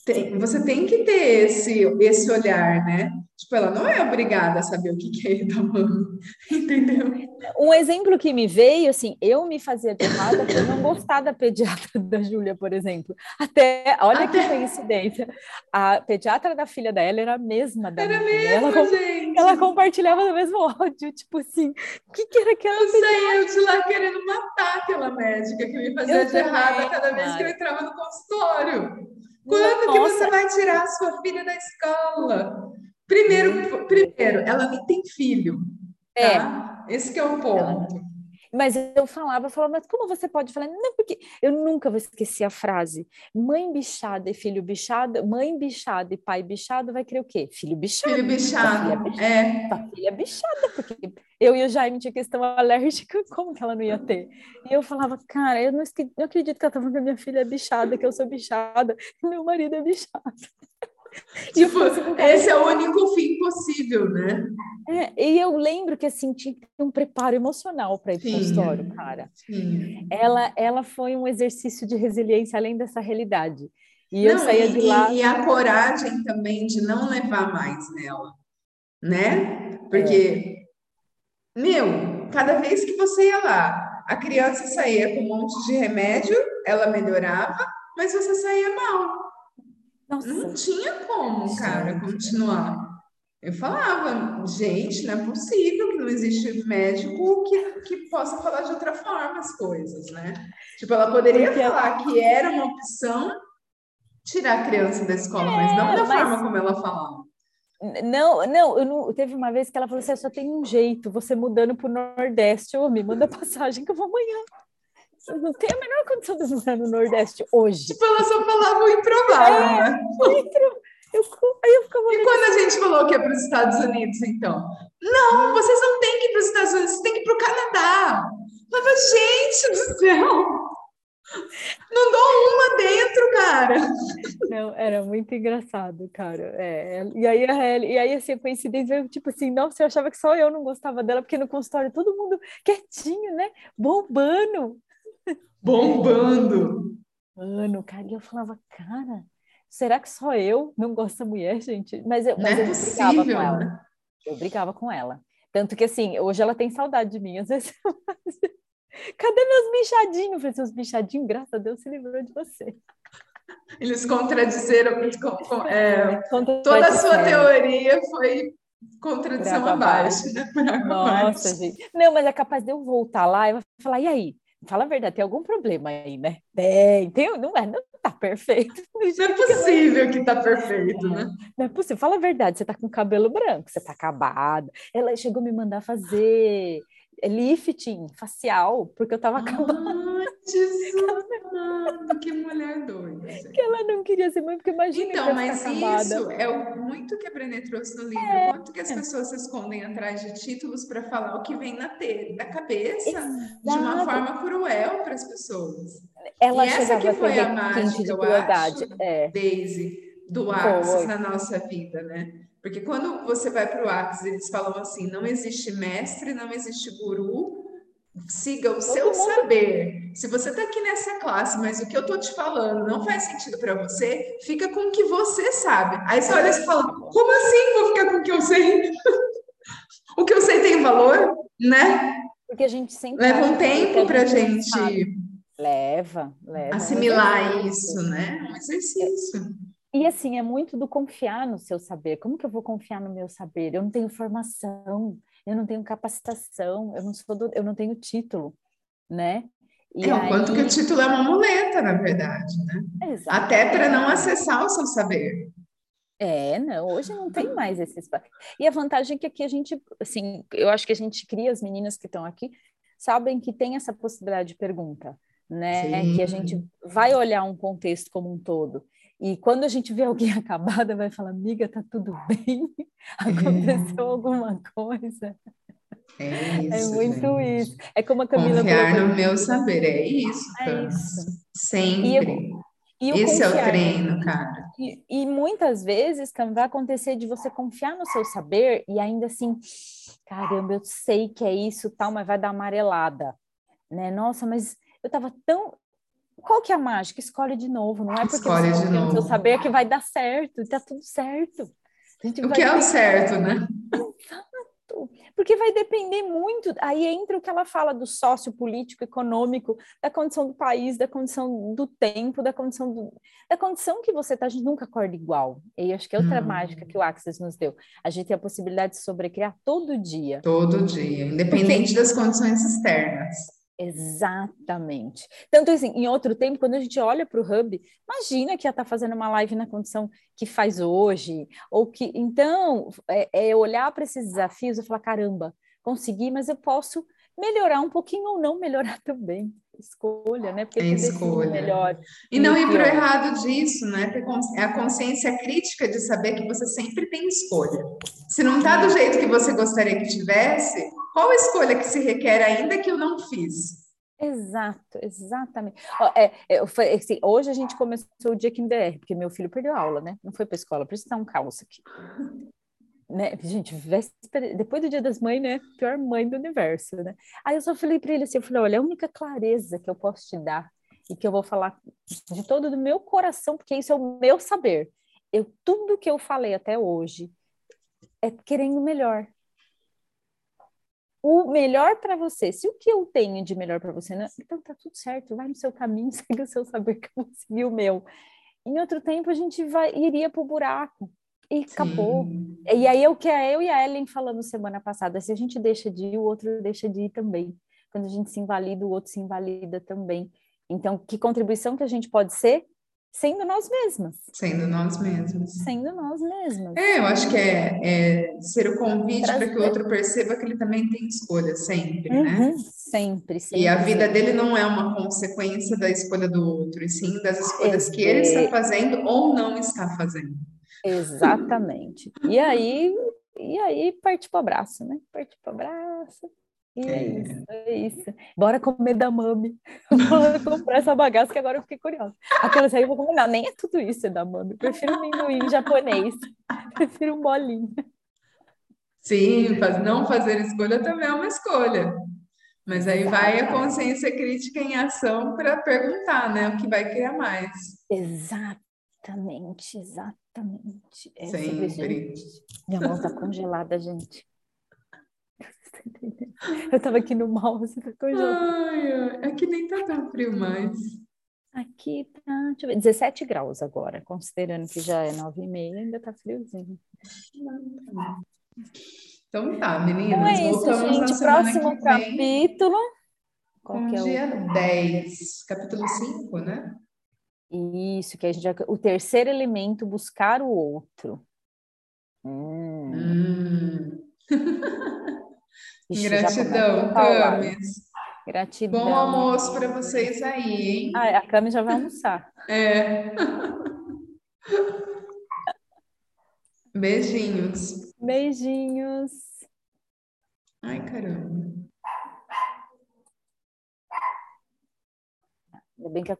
tem, você tem que ter esse, esse olhar, né? Tipo, ela não é obrigada a saber o que é Edamame, entendeu? Um exemplo que me veio, assim, eu me fazia de errada por não gostar da pediatra da Júlia, por exemplo. Até, olha Até... que coincidência, a pediatra da filha dela era a mesma da Era mesmo, ela, gente. Ela compartilhava do mesmo áudio, tipo assim, o que, que era aquela Eu saía de lá querendo matar aquela médica que me fazia eu de errada cada vez que eu entrava no consultório. Quando Nossa. que você vai tirar a sua filha da escola? Primeiro, primeiro, ela nem tem filho. É. Tá? Esse é o ponto. Ela... Mas eu falava, eu falava, mas como você pode falar? Não, porque eu nunca vou esquecer a frase. Mãe bichada e filho bichado, mãe bichada e pai bichado vai querer o quê? Filho bichado. Filho bichado, filha bichada, é. Tua filha bichada, porque eu e o Jaime tinha questão alérgica, como que ela não ia ter? E eu falava, cara, eu não, não acredito que ela tá falando que a minha filha é bichada, que eu sou bichada, meu marido é bichado. Tipo, esse é o único fim possível, né? É, e eu lembro que assim tinha um preparo emocional para ir para o consultório, cara. Sim. Ela, ela foi um exercício de resiliência além dessa realidade. E não, eu saía de lá. E, e a coragem também de não levar mais nela, né? Porque, é. meu, cada vez que você ia lá, a criança saía com um monte de remédio, ela melhorava, mas você saía mal. Nossa. Não tinha como, cara, continuar. Eu falava, gente, não é possível que não existe médico que, que possa falar de outra forma as coisas, né? Tipo, ela poderia Porque falar que era uma opção tirar a criança da escola, é, mas não da mas... forma como ela falava. Não, não, eu não, teve uma vez que ela falou assim: só tem um jeito, você mudando para o Nordeste, ô, me manda passagem que eu vou amanhã. Não tem a menor condição de morar no Nordeste hoje. Tipo, ela só falava o improvável, é, né? Eu, eu ficava e quando a gente falou que é para os Estados Unidos, então? Não, vocês não têm que ir para os Estados Unidos, vocês têm que ir para o Canadá. Mas, gente do céu! Não dou uma dentro, cara. Não, era muito engraçado, cara. É, e aí a e aí assim, a coincidência, tipo assim, nossa, eu achava que só eu não gostava dela, porque no consultório todo mundo quietinho, né? Bombando. Bombando. Mano, cara, e eu falava, cara, será que só eu não gosto da mulher, gente? Mas eu, mas é eu possível, brigava com ela. Né? Eu brigava com ela. Tanto que assim, hoje ela tem saudade de mim, às vezes. Cadê meus bichadinhos? Eu falei, seus bichadinhos, graças a Deus, se livrou de você. Eles contradizeram, é, toda a sua teoria foi contradição abaixo, né? Nossa, gente. Não, mas é capaz de eu voltar lá e falar, e aí? Fala a verdade, tem algum problema aí, né? Tem, tem, não é, não tá perfeito. Não é possível que, que tá perfeito, né? Não é possível. Fala a verdade, você tá com cabelo branco, você tá acabada. Ela chegou a me mandar fazer lifting facial, porque eu tava acabando. Ah, Jesus, que mulher doida. Que ela não queria ser mãe, porque imagina Então, mas isso é o, muito que a Brené trouxe no livro. É. Quanto que as pessoas se escondem atrás de títulos para falar o que vem na, te, da cabeça Exato. de uma forma cruel para as pessoas. Ela e essa que foi a mágica, eu acho, é. Daisy, do Axis na nossa vida, né? Porque quando você vai para o Axis, eles falam assim: não existe mestre, não existe guru, siga o seu saber. Se você está aqui nessa classe, mas o que eu estou te falando não faz sentido para você, fica com o que você sabe. Aí você olha e fala: como assim vou ficar com o que eu sei? o que eu sei tem valor, né? Porque a gente sempre. Leva um tempo para a gente. Leva, leva. Assimilar isso, né? Um exercício. E assim, é muito do confiar no seu saber. Como que eu vou confiar no meu saber? Eu não tenho formação, eu não tenho capacitação, eu não sou do, eu não tenho título, né? E é, aí... o quanto que o título é uma muleta, na verdade, né? Exatamente. Até para não acessar o seu saber. É, não, hoje não tem mais esse espaço. E a vantagem é que aqui a gente, assim, eu acho que a gente cria, as meninas que estão aqui, sabem que tem essa possibilidade de pergunta, né? Sim. Que a gente vai olhar um contexto como um todo. E quando a gente vê alguém acabada, vai falar, amiga, tá tudo bem? Aconteceu é. alguma coisa? É, é isso, é muito gente. isso. É como a Camila Confiar no meu saber, é isso. É isso. Sempre. E eu, e Esse confiar, é o treino, cara. E, e, muitas vezes, vai acontecer de você confiar no seu saber e ainda assim, caramba, eu sei que é isso, tal, mas vai dar amarelada, né? Nossa, mas eu tava tão, qual que é a mágica? Escolhe de novo, não é porque Escolhe você de novo. saber que vai dar certo, tá tudo certo. o que é o certo, né? Exato. Porque vai depender muito, aí entra o que ela fala do sócio político, econômico, da condição do país, da condição do tempo, da condição do, da condição que você tá, a gente nunca acorda igual. E acho que é outra hum. mágica que o Axis nos deu. A gente tem a possibilidade de sobrecriar todo dia. Todo dia, independente Porque... das condições externas. Exatamente. Tanto assim, em outro tempo, quando a gente olha para o Hub, imagina que ia estar tá fazendo uma live na condição que faz hoje, ou que. Então, é, é olhar para esses desafios e falar: caramba, consegui, mas eu posso melhorar um pouquinho ou não melhorar também. Escolha, né? Porque é escolha. Melhor, e não ir para o errado disso, né? Ter é a consciência crítica de saber que você sempre tem escolha. Se não está do jeito que você gostaria que tivesse, qual a escolha que se requer ainda que eu não fiz? Exato, exatamente. É, é, assim, hoje a gente começou o dia aqui em DR, porque meu filho perdeu aula, né? Não foi para a escola, por isso está um caos aqui né? Gente, véspera, depois do Dia das Mães, né? Pior mãe do universo, né? Aí eu só falei para ele assim, eu falei, olha, a única clareza que eu posso te dar e que eu vou falar de todo o meu coração, porque isso é o meu saber. Eu tudo que eu falei até hoje é querendo o melhor. O melhor para você. Se o que eu tenho de melhor para você, não, então tá tudo certo, vai no seu caminho, segue o seu saber que eu vou o meu. Em outro tempo a gente vai iria pro buraco e acabou. Sim. E aí é o que eu e a Ellen falamos semana passada, se a gente deixa de ir, o outro deixa de ir também. Quando a gente se invalida, o outro se invalida também. Então, que contribuição que a gente pode ser sendo nós mesmas. Sendo nós mesmos. Sendo nós mesmas. É, eu acho que é, é ser o convite para que o outro perceba que ele também tem escolha, sempre, né? Uhum, sempre, sempre. E a vida dele não é uma consequência da escolha do outro, e sim das escolhas que ele está fazendo ou não está fazendo. Exatamente. E aí, e aí parte para o abraço, né? Parte para o abraço. E é, isso, é isso. Bora comer da mami. Bora comprar essa bagaça que agora eu fiquei curiosa. Aquelas aí eu vou comer. Não, nem é tudo isso é da mami. Eu prefiro amendoim japonês. Prefiro um bolinho. Sim, não fazer escolha também é uma escolha. Mas aí vai a consciência crítica em ação para perguntar, né? O que vai criar mais. Exatamente, exatamente. É Sempre. Minha mão tá congelada, gente. Eu tava aqui no mouse, tá congelado. Ai, aqui nem tá tão frio mais. Aqui tá, deixa eu ver, 17 graus agora, considerando que já é 9 e meia, ainda tá friozinho. Então tá, meninas, então é isso, gente. Próximo capítulo. Qual que é o- dia 10, capítulo 5, né? Isso, que a gente já... o terceiro elemento, buscar o outro. Hum, Hum. ixi, Gratidão. Camis. Gratidão. Bom almoço para vocês aí, hein? Ah, a Cami já vai almoçar. É. Beijinhos. Beijinhos. Ai, caramba. Ainda bem que a